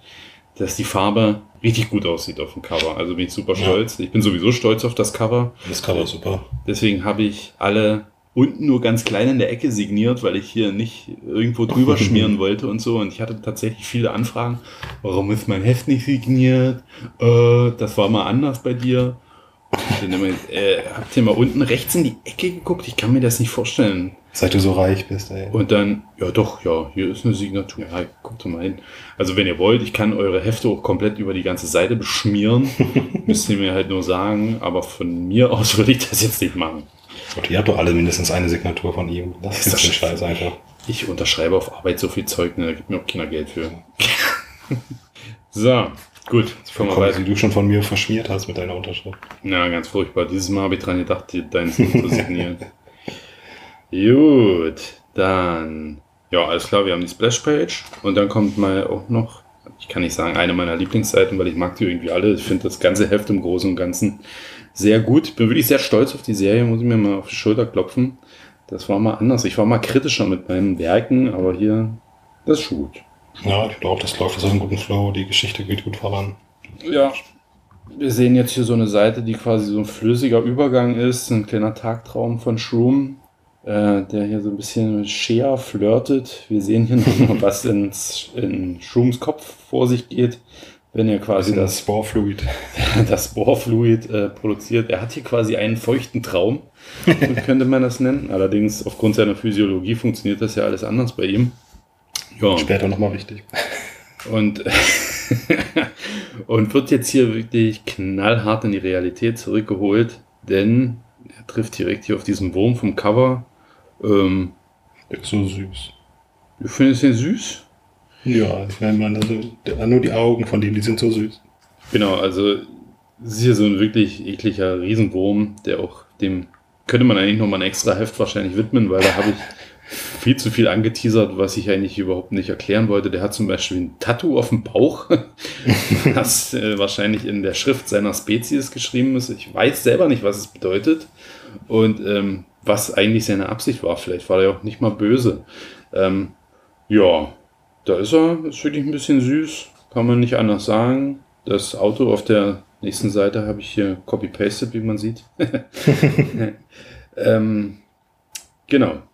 dass die Farbe richtig gut aussieht auf dem Cover. Also bin ich super Ja. stolz. Ich bin sowieso stolz auf das Cover. Das Cover ist super. Deswegen habe ich alle unten nur ganz klein in der Ecke signiert, weil ich hier nicht irgendwo drüber schmieren wollte und so. Und ich hatte tatsächlich viele Anfragen. Warum ist mein Heft nicht signiert? Äh, das war mal anders bei dir. Immer, äh, habt ihr mal unten rechts in die Ecke geguckt? Ich kann mir das nicht vorstellen. Seit du so reich bist, ey. Und dann, ja doch, ja, hier ist eine Signatur. Ja, guckt doch mal hin. Also wenn ihr wollt, ich kann eure Hefte auch komplett über die ganze Seite beschmieren. Müsst ihr mir halt nur sagen. Aber von mir aus würde ich das jetzt nicht machen. Gott, ihr habt doch alle mindestens eine Signatur von ihm. Das Ist das den Scheiß einfach. Ich unterschreibe auf Arbeit so viel Zeug, ne, da gibt mir auch keiner Geld für. so, gut, jetzt fangen wir weiter. wie du schon von mir verschmiert hast mit deiner Unterschrift. Na, ganz furchtbar. Dieses Mal habe ich dran gedacht, dir deinen zu signieren. Gut, dann. Ja, alles klar, wir haben die Splash-Page. Und dann kommt mal auch noch, ich kann nicht sagen, eine meiner Lieblingsseiten, weil ich mag die irgendwie alle. Ich finde das ganze Heft im Großen und Ganzen sehr gut. Bin wirklich sehr stolz auf die Serie, muss ich mir mal auf die Schulter klopfen. Das war mal anders. Ich war mal kritischer mit meinen Werken, aber hier, das ist schon gut. Ja, ich glaube, das läuft das auf einem guten Flow. Die Geschichte geht gut voran. Ja. Wir sehen jetzt hier so eine Seite, die quasi so ein flüssiger Übergang ist, ein kleiner Tagtraum von Shroom, äh, der hier so ein bisschen mit Shea flirtet. Wir sehen hier nochmal, was ins, in Shrooms Kopf vor sich geht, wenn er quasi Also das, Sporefluid. das Bohrfluid äh, produziert. Er hat hier quasi einen feuchten Traum, so könnte man das nennen. Allerdings, aufgrund seiner Physiologie funktioniert das ja alles anders bei ihm. Ja. Später nochmal wichtig. Und, und wird jetzt hier wirklich knallhart in die Realität zurückgeholt, denn er trifft direkt hier auf diesen Wurm vom Cover. Ähm, Der ist so süß. du findest den süß? Ja, ich meine, also, der- nur die Augen von dem, die sind so süß. Genau, also es ist hier so ein wirklich ekliger Riesenwurm, der auch dem könnte man eigentlich noch mal ein extra Heft wahrscheinlich widmen, weil da habe ich viel zu viel angeteasert, was ich eigentlich überhaupt nicht erklären wollte. Der hat zum Beispiel ein Tattoo auf dem Bauch, das äh, wahrscheinlich in der Schrift seiner Spezies geschrieben ist. Ich weiß selber nicht, was es bedeutet und ähm, was eigentlich seine Absicht war. Vielleicht war er auch nicht mal böse. Ähm, ja, da ist er. Ist wirklich ein bisschen süß. Kann man nicht anders sagen. Das Auto auf der nächsten Seite habe ich hier copy-pasted, wie man sieht. ähm, genau.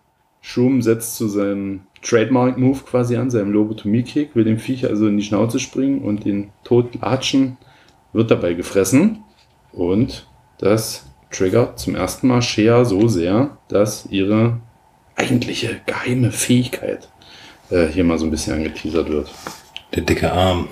Schum setzt zu seinem Trademark-Move quasi an, seinem Lobotomie-Kick, will dem Viech also in die Schnauze springen und den tot latschen, wird dabei gefressen und das triggert zum ersten Mal Shea so sehr, dass ihre eigentliche geheime Fähigkeit äh, hier mal so ein bisschen angeteasert wird. Der dicke Arm.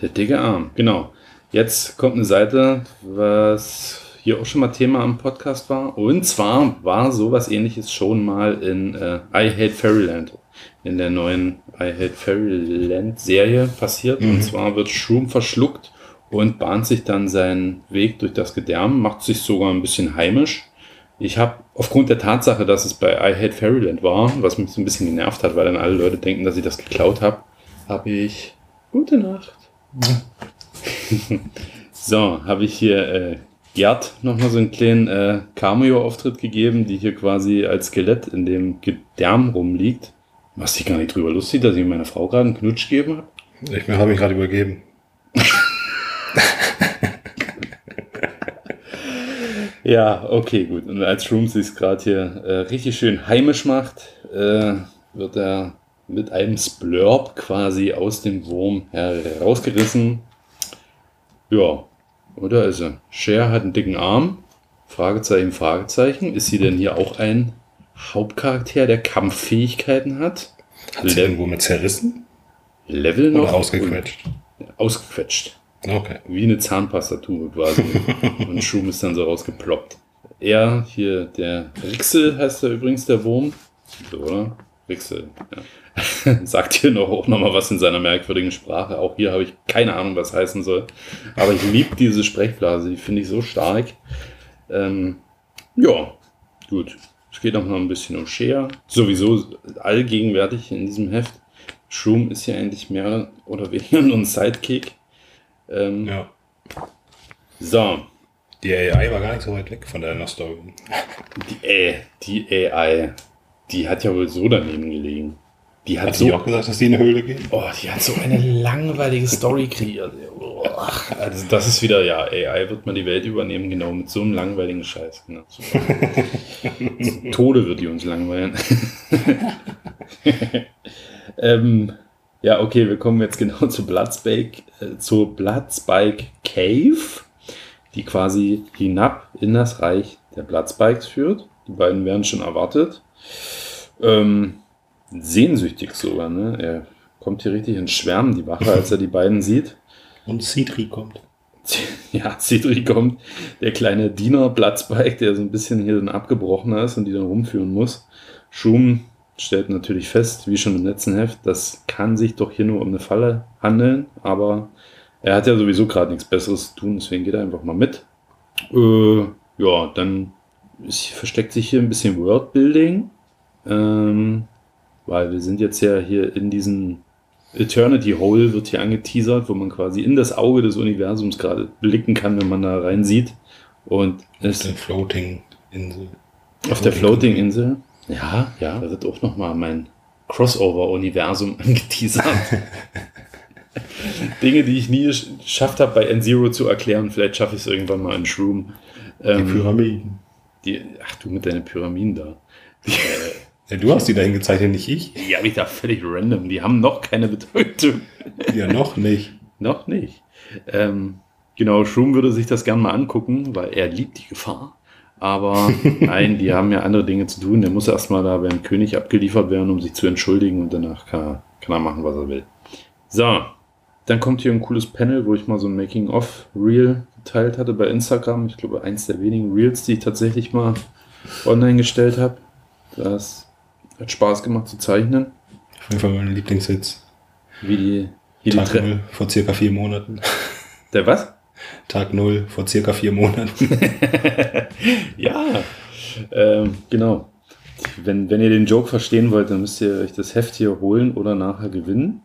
Der dicke Arm, genau. Jetzt kommt eine Seite, was hier auch schon mal Thema am Podcast war. Und zwar war sowas ähnliches schon mal in äh, I Hate Fairyland, in der neuen I Hate Fairyland Serie passiert. Und zwar wird Shroom verschluckt und bahnt sich dann seinen Weg durch das Gedärm, macht sich sogar ein bisschen heimisch. Ich habe aufgrund der Tatsache, dass es bei I Hate Fairyland war, was mich so ein bisschen genervt hat, weil dann alle Leute denken, dass ich das geklaut habe, habe ich Gute Nacht. so, habe ich hier äh, Gerd nochmal so einen kleinen äh, Cameo-Auftritt gegeben, die hier quasi als Skelett in dem Gedärm rumliegt. Was dich gar nicht drüber lustig, dass ich meiner Frau gerade einen Knutsch gegeben habe? Ich habe mich gerade übergeben. Ja, okay, gut. Und als Shroom sich gerade hier äh, richtig schön heimisch macht, äh, wird er mit einem Splurp quasi aus dem Wurm herausgerissen. Ja, oder ist er? Cher hat einen dicken Arm. Fragezeichen, Fragezeichen. Ist sie denn hier auch ein Hauptcharakter, der Kampffähigkeiten hat? Hat sie Le irgendwo mit zerrissen? Level noch? Oder ausgequetscht? Ausgequetscht. Okay. Wie eine Zahnpastatube quasi. Und Schum ist dann so rausgeploppt. Er, hier, der Rixel heißt er übrigens, der Wurm. So, oder? Rixel, ja. Sagt hier noch auch nochmal was in seiner merkwürdigen Sprache. Auch hier habe ich keine Ahnung, was heißen soll. Aber ich liebe diese Sprechblase, die finde ich so stark. Ähm, ja, gut. Es geht auch noch ein bisschen um Share. Sowieso allgegenwärtig in diesem Heft. Shroom ist ja eigentlich mehr oder weniger nur ein Sidekick. Ähm, Ja. So, Die AI war gar nicht so weit weg von der Nostalgie. die, äh, die AI, die hat ja wohl so daneben gelegen. Die hat, Hat so, sie auch gesagt, dass die in eine Höhle gehen? oh, die hat so eine langweilige Story kreiert. Also das ist wieder, ja, AI wird mal die Welt übernehmen, genau, mit so einem langweiligen Scheiß. Genau. Zu Tode wird die uns langweilen. ähm, ja, okay, wir kommen jetzt genau zu Bloodspike, äh, zur Bloodspike Cave, die quasi hinab in das Reich der Bloodspikes führt. Die beiden werden schon erwartet. Ähm, sehnsüchtig sogar, ne? Er kommt hier richtig in Schwärmen, die Wache, als er die beiden sieht. Und Citri kommt. Ja, Cedric kommt, der kleine Diener Bloodspike, der so ein bisschen hier dann abgebrochener ist und die dann rumführen muss. Schum stellt natürlich fest, wie schon im letzten Heft, das kann sich doch hier nur um eine Falle handeln, aber er hat ja sowieso gerade nichts Besseres zu tun, deswegen geht er einfach mal mit. Äh, ja, dann ist, versteckt sich hier ein bisschen Worldbuilding, ähm, weil wir sind jetzt ja hier in diesen Eternity Hole wird hier angeteasert, wo man quasi in das Auge des Universums gerade blicken kann, wenn man da rein sieht. Und es Der Floating-Insel. auf der Floating-Insel. Ja, ja, da wird auch nochmal mein Crossover-Universum angeteasert. Dinge, die ich nie gesch- geschafft habe, bei N-Zero zu erklären. Vielleicht schaffe ich es irgendwann mal in Shroom. Die Ähm, Pyramiden. die, ach, du mit deinen Pyramiden da. Die, du hast die dahin gezeichnet, nicht ich. die habe ich da völlig random. Die haben noch keine Bedeutung. Ja, noch nicht. Noch nicht. Ähm, genau, Shroom würde sich das gern mal angucken, weil er liebt die Gefahr. Aber nein, die haben ja andere Dinge zu tun. Der muss erstmal da beim König abgeliefert werden, um sich zu entschuldigen und danach kann er, kann er machen, was er will. So, dann kommt hier ein cooles Panel, wo ich mal so ein Making-of-Reel geteilt hatte bei Instagram. Ich glaube, eins der wenigen Reels, die ich tatsächlich mal online gestellt habe. Das hat Spaß gemacht zu zeichnen. Auf jeden Fall mein Lieblingssitz. Wie die, die Tag Tre- 0 vor circa vier Monaten. Der was? Tag 0 vor circa vier Monaten. Ja, ähm, genau. Wenn, wenn ihr den Joke verstehen wollt, dann müsst ihr euch das Heft hier holen oder nachher gewinnen.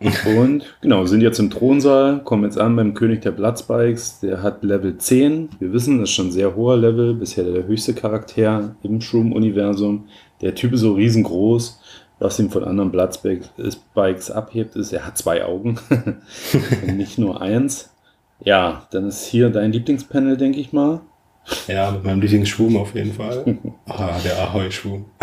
Und genau, sind jetzt im Thronsaal, kommen jetzt an beim König der Bloodspikes. Der hat Level 10. Wir wissen, das ist schon ein sehr hoher Level, bisher der höchste Charakter im Shroom-Universum. Der Typ ist so riesengroß. Was ihm von anderen Bloodspikes abhebt, ist, er hat zwei Augen. Nicht nur eins. Ja, dann ist hier dein Lieblingspanel, denke ich mal. Ja, mit meinem Lieblingsschwum auf jeden Fall. Ah, der Ahoi-Schwum.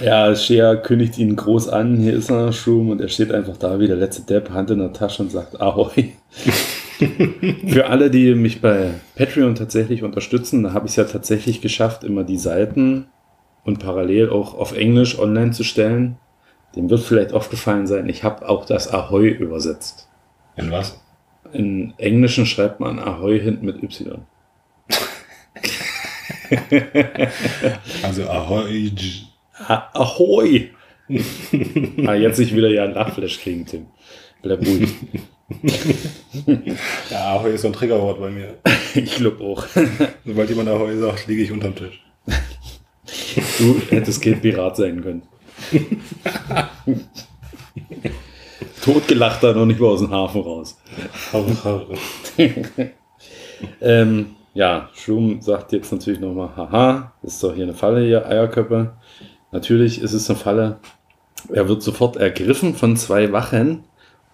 Ja, Shea kündigt ihn groß an. Hier ist er, Shroom, und er steht einfach da wie der letzte Depp, Hand in der Tasche und sagt Ahoi. Für alle, die mich bei Patreon tatsächlich unterstützen, da habe ich es ja tatsächlich geschafft, immer die Seiten und parallel auch auf Englisch online zu stellen. Dem wird vielleicht aufgefallen sein, ich habe auch das Ahoi übersetzt. In was? In Englischen schreibt man Ahoi hinten mit Y. Also Ahoi. Ah, Ahoi! ah, jetzt nicht wieder ja ein Lachflash kriegen, Tim. Bleib ruhig. Ja, Ahoi ist so ein Triggerwort bei mir. ich glaube auch. Sobald jemand Ahoi sagt, liege ich unterm Tisch. Du hättest kein Pirat sein können. Totgelacht da noch nicht mal aus dem Hafen raus. Ähm, ja, Schum sagt jetzt natürlich nochmal, haha, ist doch hier eine Falle hier, Eierköppe. Natürlich ist es eine Falle. Er wird sofort ergriffen von zwei Wachen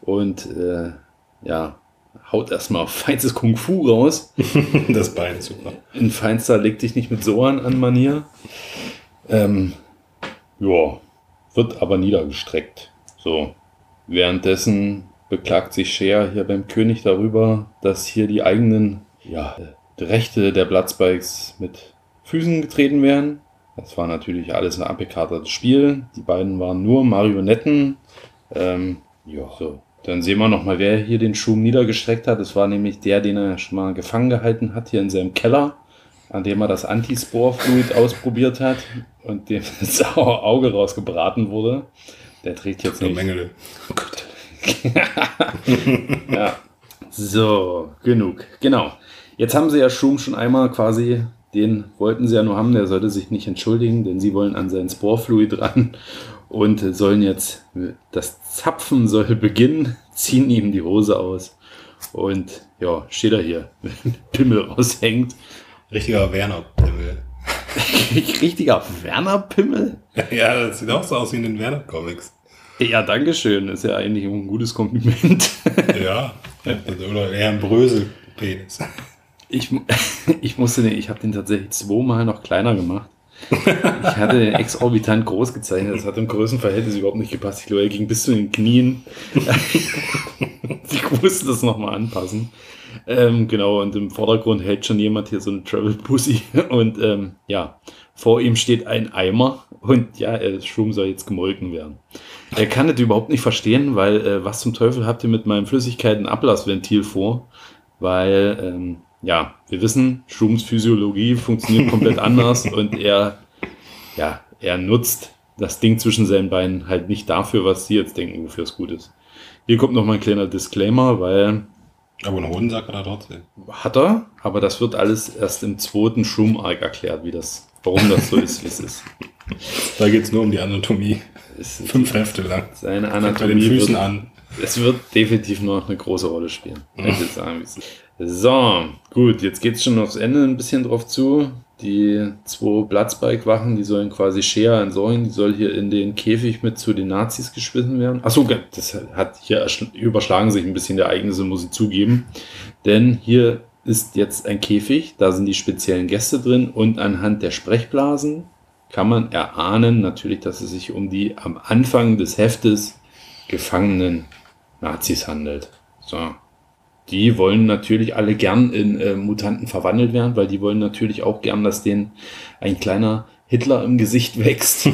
und äh, ja, haut erstmal feinstes Kung Fu raus. Das Bein, super. In feinster leg dich nicht mit Sohan an Manier. Ähm, ja, wird aber niedergestreckt. So. Währenddessen beklagt sich Cher hier beim König darüber, dass hier die eigenen ja, äh, Rechte der Bloodspikes mit Füßen getreten werden. Das war natürlich alles ein abgekartetes Spiel. Die beiden waren nur Marionetten. Ähm, ja, so. Dann sehen wir nochmal, wer hier den Schum niedergestreckt hat. Das war nämlich der, den er schon mal gefangen gehalten hat, hier in seinem Keller, an dem er das Antispore-Fluid ausprobiert hat und dem das Auge rausgebraten wurde. Der trägt jetzt nicht. Mängel. Oh Gott. ja. So, genug. Genau. Jetzt haben sie ja Schum schon einmal quasi, den wollten sie ja nur haben, der sollte sich nicht entschuldigen, denn sie wollen an sein Sporefluid ran und sollen jetzt, das Zapfen soll beginnen, ziehen ihm die Hose aus und ja, steht er hier, Pimmel raushängt. Richtiger Werner-Pimmel. Richtiger Werner-Pimmel? Ja, das sieht auch so aus wie in den Werner-Comics. Ja, dankeschön. Ist ja eigentlich ein gutes Kompliment. Ja. Oder eher ein Brösel-Penis. Ich, ich musste den, ich habe den tatsächlich zweimal noch kleiner gemacht. Ich hatte den exorbitant groß gezeichnet. Das hat im Größenverhältnis überhaupt nicht gepasst. Ich glaube, er ging bis zu den Knien. ich musste das nochmal anpassen. Ähm, genau, und im Vordergrund hält schon jemand hier so eine Travel Pussy. Und ähm, ja, vor ihm steht ein Eimer und ja, der Schum soll jetzt gemolken werden. Er kann das überhaupt nicht verstehen, weil äh, was zum Teufel habt ihr mit meinem Flüssigkeitenablassventil vor? Weil, ähm, ja, wir wissen, Schums Physiologie funktioniert komplett anders und er, ja, er nutzt das Ding zwischen seinen Beinen halt nicht dafür, was sie jetzt denken, wofür es gut ist. Hier kommt noch mal ein kleiner Disclaimer, weil Aber einen Hodensack hat er trotzdem. hat er, aber das wird alles erst im zweiten Schum-Arc erklärt, wie das, warum das so ist, wie es ist. Da geht es nur um die Anatomie. Fünf Hefte lang. seine Fängt bei den Anatomie Füßen wird, an. Es wird definitiv noch eine große Rolle spielen. Sagen, es. So, gut, jetzt geht's schon aufs Ende ein bisschen drauf zu. Die zwei Platzbike-Wachen, die sollen quasi Shea entsorgen, die soll hier in den Käfig mit zu den Nazis geschmissen werden. Achso, das hat hier ersch- überschlagen sich ein bisschen der Ereignisse, muss ich zugeben. Denn hier ist jetzt ein Käfig, da sind die speziellen Gäste drin und anhand der Sprechblasen kann man erahnen natürlich, dass es sich um die am Anfang des Heftes gefangenen Nazis handelt. So. Die wollen natürlich alle gern in äh, Mutanten verwandelt werden, weil die wollen natürlich auch gern, dass denen ein kleiner Hitler im Gesicht wächst.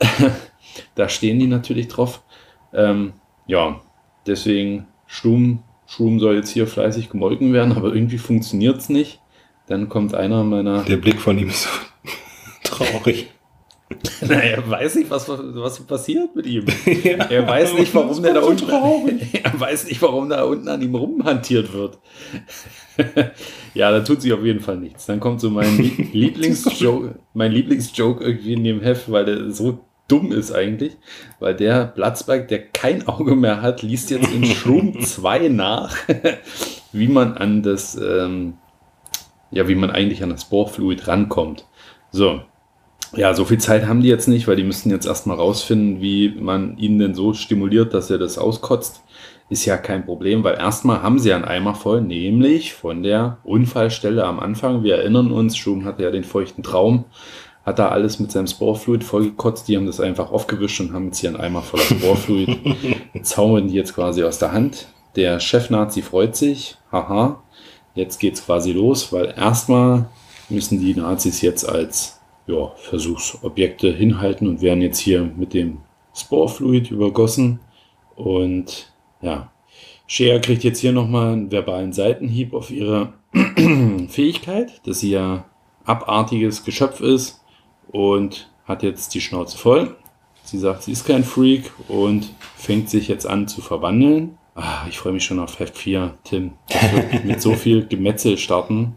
da stehen die natürlich drauf. Ähm, ja, deswegen Schum, Schum soll jetzt hier fleißig gemolken werden, aber irgendwie funktioniert es nicht. Dann kommt einer meiner Der Blick von ihm ist so traurig. Na, er weiß nicht, was, was passiert mit ihm. Er weiß nicht, warum der da unten. Er weiß nicht, warum da unten an ihm rumhantiert wird. ja, da tut sich auf jeden Fall nichts. Dann kommt so mein Lie- Lieblingsjoke, mein Lieblingsjoke irgendwie in dem Heft, weil der so dumm ist eigentlich, weil der Platzberg, der kein Auge mehr hat, liest jetzt in Schrum 2 nach, wie man an das, ähm, ja, wie man eigentlich an das Bohrfluid rankommt. So, ja, so viel Zeit haben die jetzt nicht, weil die müssten jetzt erstmal rausfinden, wie man ihn denn so stimuliert, dass er das auskotzt. Ist ja kein Problem, weil erstmal haben sie einen Eimer voll, nämlich von der Unfallstelle am Anfang. Wir erinnern uns, Schum hatte ja den feuchten Traum, hat da alles mit seinem Sporefluid vollgekotzt. Die haben das einfach aufgewischt und haben jetzt hier einen Eimer voller Sporefluid. Zaubern die jetzt quasi aus der Hand. Der Chef-Nazi freut sich. Haha, jetzt geht's quasi los, weil erstmal müssen die Nazis jetzt als ja, Versuchsobjekte hinhalten und werden jetzt hier mit dem Sporefluid übergossen. Und ja, Shea kriegt jetzt hier nochmal einen verbalen Seitenhieb auf ihre Fähigkeit, dass sie ja abartiges Geschöpf ist und hat jetzt die Schnauze voll. Sie sagt, sie ist kein Freak und fängt sich jetzt an zu verwandeln. Ah, ich freue mich schon auf Heft 4, Tim. Mit so viel Gemetzel starten.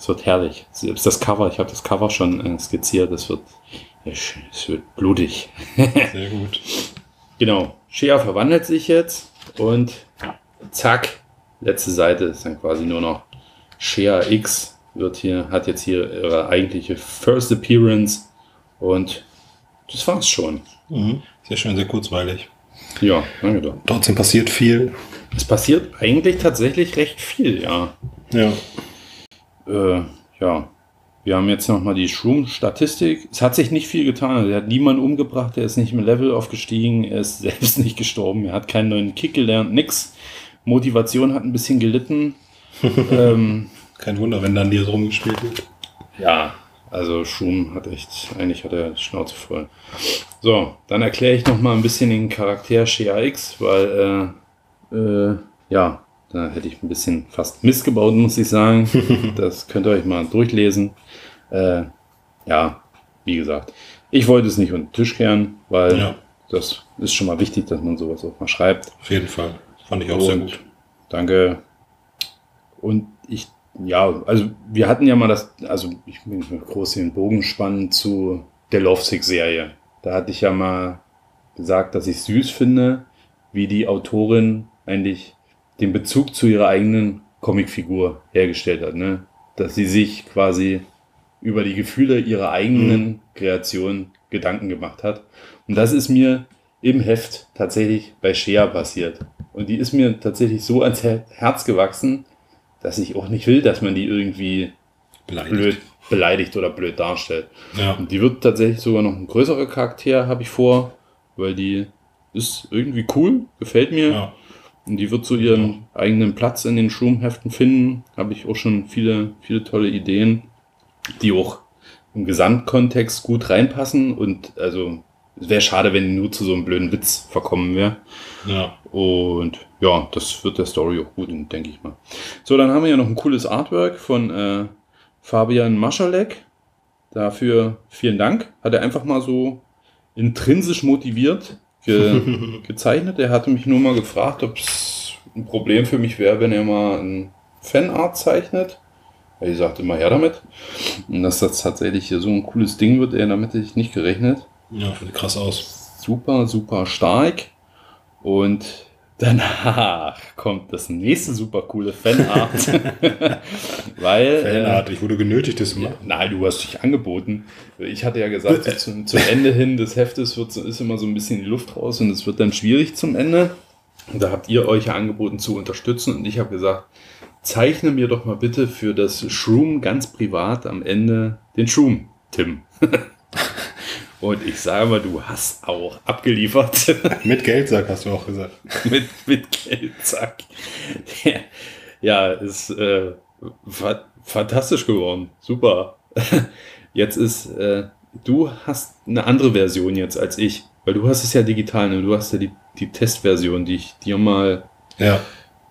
Es wird herrlich. Selbst das Cover, ich habe das Cover schon äh, skizziert, es wird, es wird blutig. Sehr gut. Genau. Shea verwandelt sich jetzt und zack, letzte Seite ist dann quasi nur noch Shea X wird hier, hat jetzt hier ihre eigentliche First Appearance und das war's schon. Mhm. Sehr schön, sehr kurzweilig. Ja, danke doch. Trotzdem passiert viel. Es passiert eigentlich tatsächlich recht viel, ja. Ja. Äh, ja. Wir haben jetzt nochmal die Shroom-Statistik. Es hat sich nicht viel getan. Also er hat niemanden umgebracht, er ist nicht im Level aufgestiegen, er ist selbst nicht gestorben, er hat keinen neuen Kick gelernt, nix. Motivation hat ein bisschen gelitten. ähm, Kein Wunder, wenn dann dir so rumgespielt wird. Ja, also Schum hat echt, eigentlich hat er die Schnauze voll. So, dann erkläre ich noch mal ein bisschen den Charakter Shea X, weil, äh, äh, ja, da hätte ich ein bisschen fast missgebaut, muss ich sagen. das könnt ihr euch mal durchlesen. Äh, ja, wie gesagt, ich wollte es nicht unter den Tisch kehren, weil Ja. das ist schon mal wichtig, dass man sowas auch mal schreibt. Auf jeden Fall. Fand ich auch sehr Und gut. Danke. Und ich, ja, also wir hatten ja mal das, also ich bin groß den Bogen spannen zu der Lovesick-Serie. Da hatte ich ja mal gesagt, dass ich süß finde, wie die Autorin eigentlich den Bezug zu ihrer eigenen Comicfigur hergestellt hat, ne? Dass sie sich quasi über die Gefühle ihrer eigenen Kreation Gedanken gemacht hat. Und das ist mir im Heft tatsächlich bei Shea passiert. Und die ist mir tatsächlich so ans Her- Herz gewachsen, dass ich auch nicht will, dass man die irgendwie Beleidigt. blöd beleidigt oder blöd darstellt. Ja. Und die wird tatsächlich sogar noch ein größerer Charakter, habe ich vor, weil die ist irgendwie cool, gefällt mir. ja. Und die wird so ihren eigenen Platz in den Schulheften finden. Habe ich auch schon viele, viele tolle Ideen, die auch im Gesamtkontext gut reinpassen. Und also es wäre schade, wenn die nur zu so einem blöden Witz verkommen wäre. Ja. Und ja, das wird der Story auch gut, denke ich mal. So, dann haben wir ja noch ein cooles Artwork von äh, Fabian Maschalek. Dafür vielen Dank. Hat er einfach mal so intrinsisch motiviert ge gezeichnet. Er hatte mich nur mal gefragt, ob es ein Problem für mich wäre, wenn er mal ein Fanart zeichnet. Ich sagte immer her damit. Und dass das tatsächlich hier so ein cooles Ding wird, ey, damit hätte ich nicht gerechnet Ja, sieht krass aus. super, super stark. Und danach kommt das nächste super coole Fanart. Weil. Äh, Fanart, ich wurde genötigt, das zu machen. Nein, du hast dich angeboten. Ich hatte ja gesagt, so zum, zum Ende hin des Heftes wird, ist immer so ein bisschen die Luft raus und es wird dann schwierig zum Ende. Und da habt ihr euch ja angeboten zu unterstützen und ich habe gesagt, zeichne mir doch mal bitte für das Shroom ganz privat am Ende den Shroom, Tim. und ich sage mal, du hast auch abgeliefert. Mit Geldsack hast du auch gesagt. mit, mit Geldsack. ja, ist äh, fa fantastisch geworden. Super. Jetzt ist, äh, du hast eine andere Version jetzt als ich, weil du hast es ja digital, ne? du hast ja die, die Testversion, die ich dir mal Ja.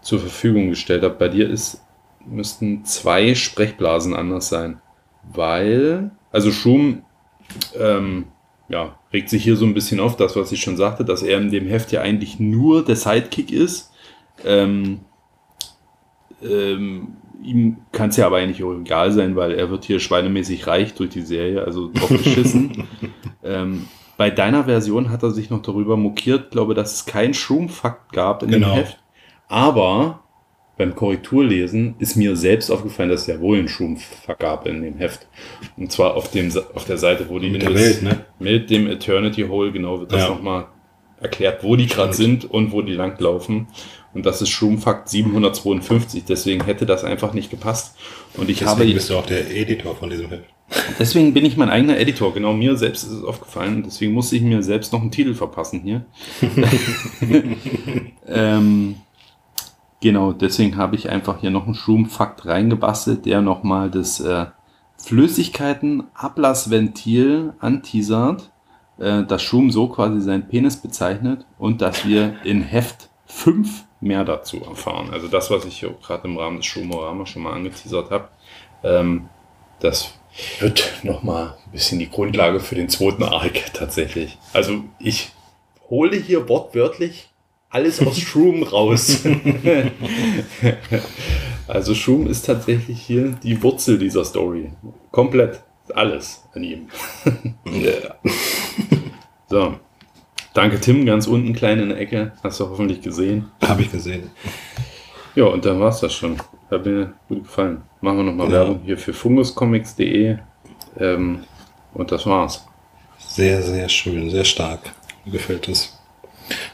zur Verfügung gestellt habe. Bei dir ist, müssten zwei Sprechblasen anders sein. Weil, also Schum, ähm, ja, regt sich hier so ein bisschen auf, das, was ich schon sagte, dass er in dem Heft ja eigentlich nur der Sidekick ist. Ähm, ähm, ihm kann es ja aber eigentlich auch egal sein, weil er wird hier schweinemäßig reich durch die Serie, also drauf geschissen. ähm, bei deiner Version hat er sich noch darüber mokiert, glaube, dass es keinen Schrumpfakt gab in Genau. dem Heft. Aber beim Korrekturlesen ist mir selbst aufgefallen, dass es ja wohl einen Schrumpfakt gab in dem Heft. Und zwar auf, dem, auf der Seite, wo die Mit der Welt, ne? mit dem Eternity Hole, genau, wird das Ja. nochmal erklärt, wo die gerade sind und wo die langlaufen. Und das ist Schrumpfakt 752, deswegen hätte das einfach nicht gepasst. Und ich habe Deswegen bist du auch der Editor von diesem Heft. Deswegen bin ich mein eigener Editor. Genau mir selbst ist es aufgefallen. Deswegen musste ich mir selbst noch einen Titel verpassen hier. ähm, genau, deswegen habe ich einfach hier noch einen Schrumpfakt reingebastelt, der nochmal das äh, Flüssigkeiten-Ablassventil anteasert, äh, dass Schum so quasi seinen Penis bezeichnet und dass wir in Heft 5 mehr dazu erfahren. Also das, was ich hier gerade im Rahmen des Schumorama schon mal angeteasert habe, ähm, das wird nochmal ein bisschen die Grundlage für den zweiten Arc tatsächlich. Also ich hole hier wortwörtlich alles aus Shroom raus. also Shroom ist tatsächlich hier die Wurzel dieser Story. Komplett alles an ihm. so. Danke Tim, ganz unten klein in der Ecke. Hast du hoffentlich gesehen. Habe ich gesehen. Ja, und dann war es das schon. Hat mir gut gefallen. Machen wir nochmal Ja. Werbung hier für funguscomics.de. Ähm, und das war's. Sehr, sehr schön, sehr stark. Mir gefällt das.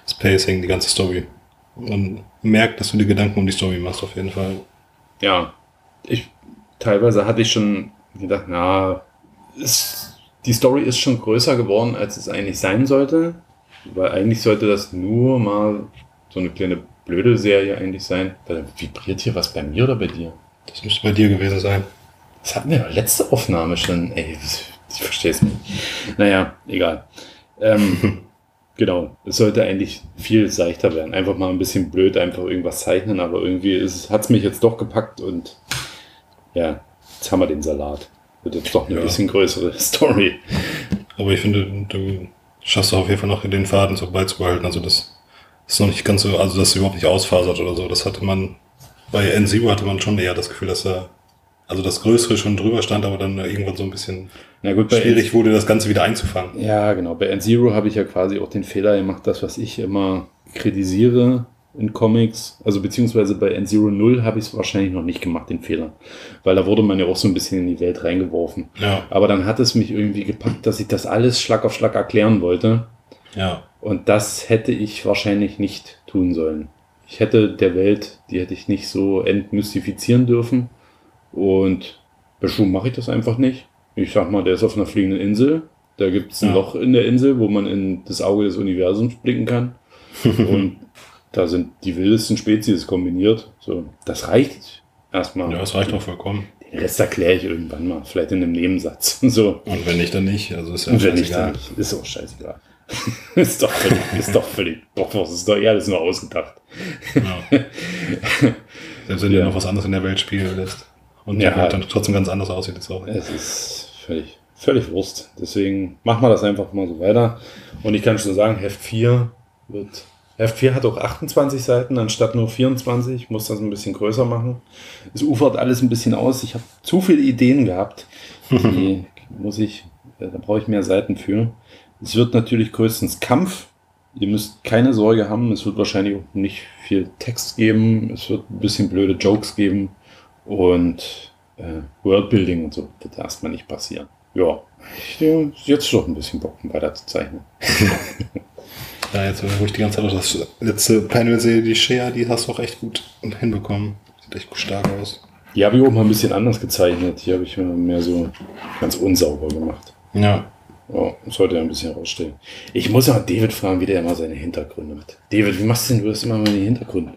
Das Pacing, die ganze Story. Man merkt, dass du dir Gedanken um die Story machst, auf jeden Fall. Ja, ich teilweise hatte ich schon gedacht, na, ist, die Story ist schon größer geworden, als es eigentlich sein sollte. Weil eigentlich sollte das nur mal so eine kleine blöde Serie eigentlich sein. Da vibriert hier was bei mir oder bei dir? Das müsste bei dir gewesen sein. Das hatten wir doch letzte Aufnahme schon. Ey, ich verstehe es nicht. Naja, egal. Ähm, genau, es sollte eigentlich viel seichter werden. Einfach mal ein bisschen blöd, einfach irgendwas zeichnen, aber irgendwie hat es mich jetzt doch gepackt und ja, jetzt haben wir den Salat. Wird jetzt doch eine Ja. bisschen größere Story. Aber ich finde, du schaffst auf jeden Fall noch den Faden so beizubehalten. Also das ist noch nicht ganz so, also dass es überhaupt nicht ausfasert oder so. Das hatte man, bei N-Zero hatte man schon eher das Gefühl, dass da, also das Größere schon drüber stand, aber dann irgendwann so ein bisschen gut, schwierig wurde, das Ganze wieder einzufangen. Ja, genau. Bei N-Zero habe ich ja quasi auch den Fehler gemacht, das, was ich immer kritisiere in Comics, also beziehungsweise bei N-Zero 0 habe ich es wahrscheinlich noch nicht gemacht, den Fehler. Weil da wurde man ja auch so ein bisschen in die Welt reingeworfen. Ja, Aber dann hat es mich irgendwie gepackt, dass ich das alles Schlag auf Schlag erklären wollte. ja. Und das hätte ich wahrscheinlich nicht tun sollen. Ich hätte der Welt, die hätte ich nicht so entmystifizieren dürfen. Und bei Schum mache ich das einfach nicht. Ich sag mal, der ist auf einer fliegenden Insel. Da gibt es ein Ja. Loch in der Insel, wo man in das Auge des Universums blicken kann. Und da sind die wildesten Spezies kombiniert. So, das reicht erstmal. Ja, das reicht auch vollkommen. Den Rest erkläre ich irgendwann mal, vielleicht in einem Nebensatz. So. Und wenn nicht, dann nicht. Also ist ja Und wenn nicht, dann nicht. Ist auch scheißegal. ist doch völlig, ist doch völlig, doch, was ist doch eher alles nur ausgedacht. Ja. Selbst wenn Ja. du noch was anderes in der Welt spielen lässt. Und Ja. die Welt dann trotzdem ganz anders aussieht, ist auch. Es ist völlig, völlig Wurst. Deswegen machen wir das einfach mal so weiter. Und ich kann schon sagen, Heft 4 wird. Heft 4 hat auch 28 Seiten anstatt nur 24. Ich muss das ein bisschen größer machen. Es ufert alles ein bisschen aus. Ich habe zu viele Ideen gehabt. Die muss ich, äh, da brauche ich mehr Seiten für. Es wird natürlich größtens Kampf. Ihr müsst keine Sorge haben. Es wird wahrscheinlich auch nicht viel Text geben. Es wird ein bisschen blöde Jokes geben. Und äh, Worldbuilding und so wird erstmal nicht passieren. Ja, ich äh, jetzt doch ein bisschen Bock, um weiter zu zeichnen. Ja, jetzt, wo ich die ganze Zeit noch das letzte Panel sehe, die Shea, die hast du auch echt gut hinbekommen. Sieht echt stark aus. Die habe ich mal ein bisschen anders gezeichnet. Hier habe ich mehr so ganz unsauber gemacht. Ja. Ja, sollte ja ein bisschen rausstehen. Ich muss ja mal David fragen, wie der immer seine Hintergründe macht. David, wie machst du denn du das immer mal die Hintergründe?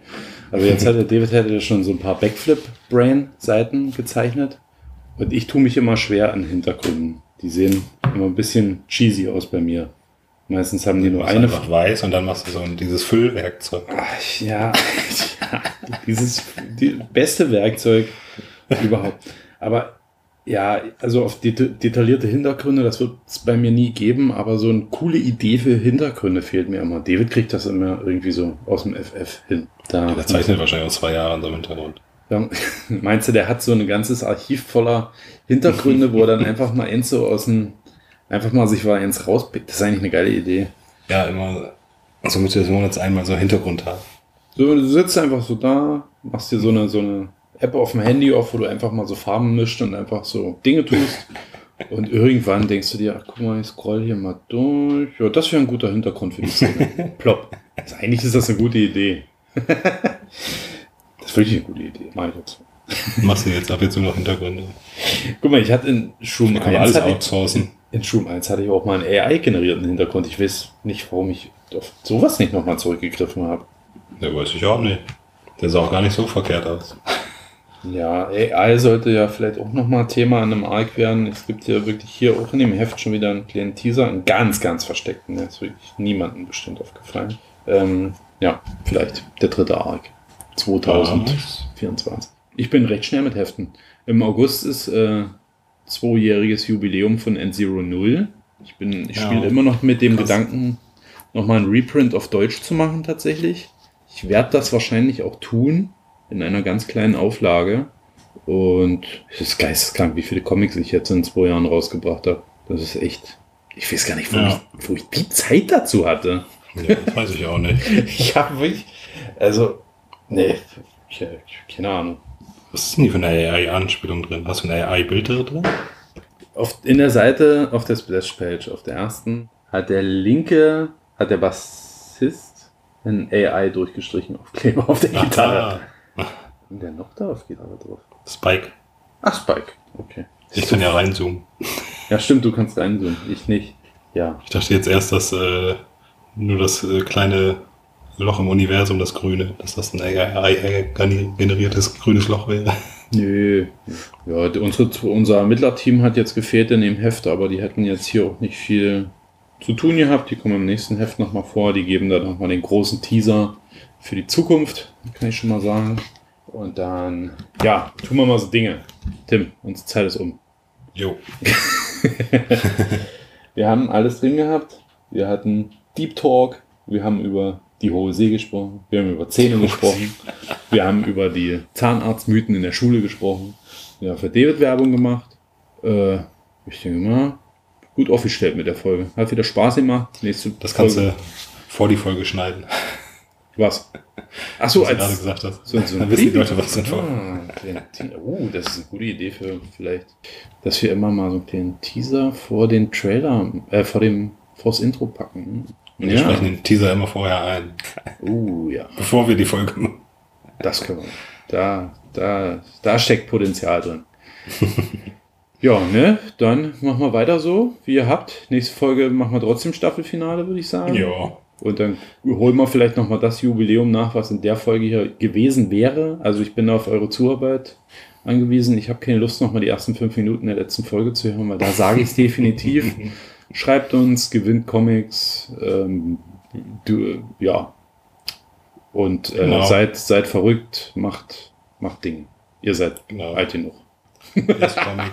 Also jetzt hat der David hat ja schon so ein paar Backflip-Brain-Seiten gezeichnet. Und ich tue mich immer schwer an Hintergründen. Die sehen immer ein bisschen cheesy aus bei mir. Meistens haben die nur Eine einfach weiß und dann machst du so ein, dieses Füllwerkzeug. Ach, ja, ja, dieses die beste Werkzeug überhaupt. Aber ja, also auf deta detaillierte Hintergründe, das wird es bei mir nie geben, aber so eine coole Idee für Hintergründe fehlt mir immer. David kriegt das immer irgendwie so aus dem FF hin. Da, Der zeichnet wahrscheinlich auch zwei Jahre an so im Hintergrund. da, meinst du, der hat so ein ganzes Archiv voller Hintergründe, wo er dann einfach mal eins so aus dem, einfach mal sich mal eins rauspickt. Das ist eigentlich eine geile Idee. Ja, immer so Mitte des Monats einmal so Hintergrund haben. So, du sitzt einfach so da, machst dir so eine, so eine App auf dem Handy auf, wo du einfach mal so Farben mischt und einfach so Dinge tust. Und irgendwann denkst du dir, ach guck mal, ich scroll hier mal durch. Ja, das wäre ein guter Hintergrund für die Szene. Plopp. Also eigentlich ist das eine gute Idee. das ist wirklich eine gute Idee. Mach ich jetzt. Machst du jetzt ab jetzt nur noch Hintergründe. Guck mal, ich hatte in Schum Da kann man 1 alles outsourcen. in Schum 1 hatte ich auch mal einen AI-generierten Hintergrund. Ich weiß nicht, warum ich auf sowas nicht nochmal zurückgegriffen habe. Der weiß ich auch nicht. Der sah auch gar nicht so verkehrt aus. Ja, AI sollte ja vielleicht auch nochmal Thema an einem Arc werden. Es gibt ja wirklich hier auch in dem Heft schon wieder einen kleinen Teaser, einen ganz, ganz versteckten. Der ist wirklich niemandem bestimmt aufgefallen. Ähm, ja, vielleicht der dritte Arc. 2024. Ich bin recht schnell mit Heften. Im August ist äh, zweijähriges Jubiläum von N-Zero 0. Ich, bin, ich Ja. spiele immer noch mit dem Krass. Gedanken, nochmal ein Reprint auf Deutsch zu machen tatsächlich. Ich werde das wahrscheinlich auch tun, in einer ganz kleinen Auflage. Und es ist geisteskrank, wie viele Comics ich jetzt in zwei Jahren rausgebracht habe. Das ist echt. Ich weiß gar nicht, wo, Ja. ich, wo ich die Zeit dazu hatte. Ja, das weiß ich auch nicht. Ich habe wirklich. Also, nee, ich, keine Ahnung. Was ist denn hier für eine AI-Anspielung drin? Hast du ein AI-Bild drin? Auf, in der Seite, auf der Splash-Page, auf der ersten, hat der linke, hat der Bassist ein AI durchgestrichen Aufkleber auf der Gitarre. Ah, Und der noch da auf Gitarre drauf? Spike. Ach, Spike. Okay. Ich kann ja reinzoomen. Ja, stimmt, du kannst reinzoomen. Ich nicht. Ja. Ich dachte jetzt erst, dass äh, nur das äh, kleine Loch im Universum, das grüne, dass das ein AI-generiertes grünes Loch wäre. Nö. Ja, unsere, unser Ermittlerteam hat jetzt gefehlt in dem Heft, aber die hätten jetzt hier auch nicht viel zu tun gehabt. Die kommen im nächsten Heft nochmal vor. Die geben da nochmal den großen Teaser für die Zukunft, kann ich schon mal sagen. Und dann, ja, tun wir mal so Dinge. Tim, unsere Zeit ist um. Jo. Wir haben alles drin gehabt. Wir hatten Deep Talk. Wir haben über die Hohe See gesprochen. Wir haben über Zähne gesprochen. Wir haben über die Zahnarztmythen in der Schule gesprochen. Wir haben für David Werbung gemacht. Äh, ich denke mal, gut aufgestellt mit der Folge. Hat wieder Spaß gemacht. Nächste Das kannst Folge. du vor die Folge schneiden. Was? Ach so, was du gerade als. gesagt hast. So, so Dann wissen die Leute, was war. Ah, Oh, das ist eine gute Idee für vielleicht, dass wir immer mal so einen kleinen Teaser vor den Trailer, äh, vor dem, vors Intro packen. Und wir sprechen den Teaser immer vorher ein, Oh ja, bevor wir die Folge machen. das können wir. Da, da, da steckt Potenzial drin. ja, ne? Dann machen wir weiter so, wie ihr habt. Nächste Folge machen wir trotzdem Staffelfinale, würde ich sagen. Ja. Und dann holen wir vielleicht nochmal das Jubiläum nach, was in der Folge hier gewesen wäre. Also ich bin auf eure Zuarbeit angewiesen. Ich habe keine Lust, nochmal die ersten fünf Minuten der letzten Folge zu hören, weil da sage ich es definitiv. Schreibt uns, gewinnt Comics, ähm, du, ja. Und äh, Genau. seid, seid verrückt, macht, macht Dinge. Ihr seid Genau. alt genug. Das Schreibt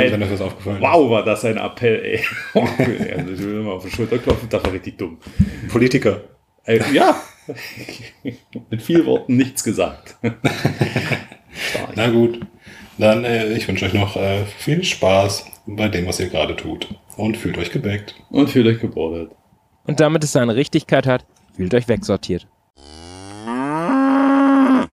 uns, wenn euch das aufgefallen Wow, war das ein Appell, ey. also, ich will mal auf die Schulter klopfen, das war richtig dumm. Politiker. Äh, ja, mit vielen Worten nichts gesagt. Na gut. Dann, äh, ich wünsche euch noch äh, viel Spaß bei dem, was ihr gerade tut. Und fühlt euch gebackt. Und fühlt euch gebordet. Und damit es seine Richtigkeit hat, fühlt euch wegsortiert.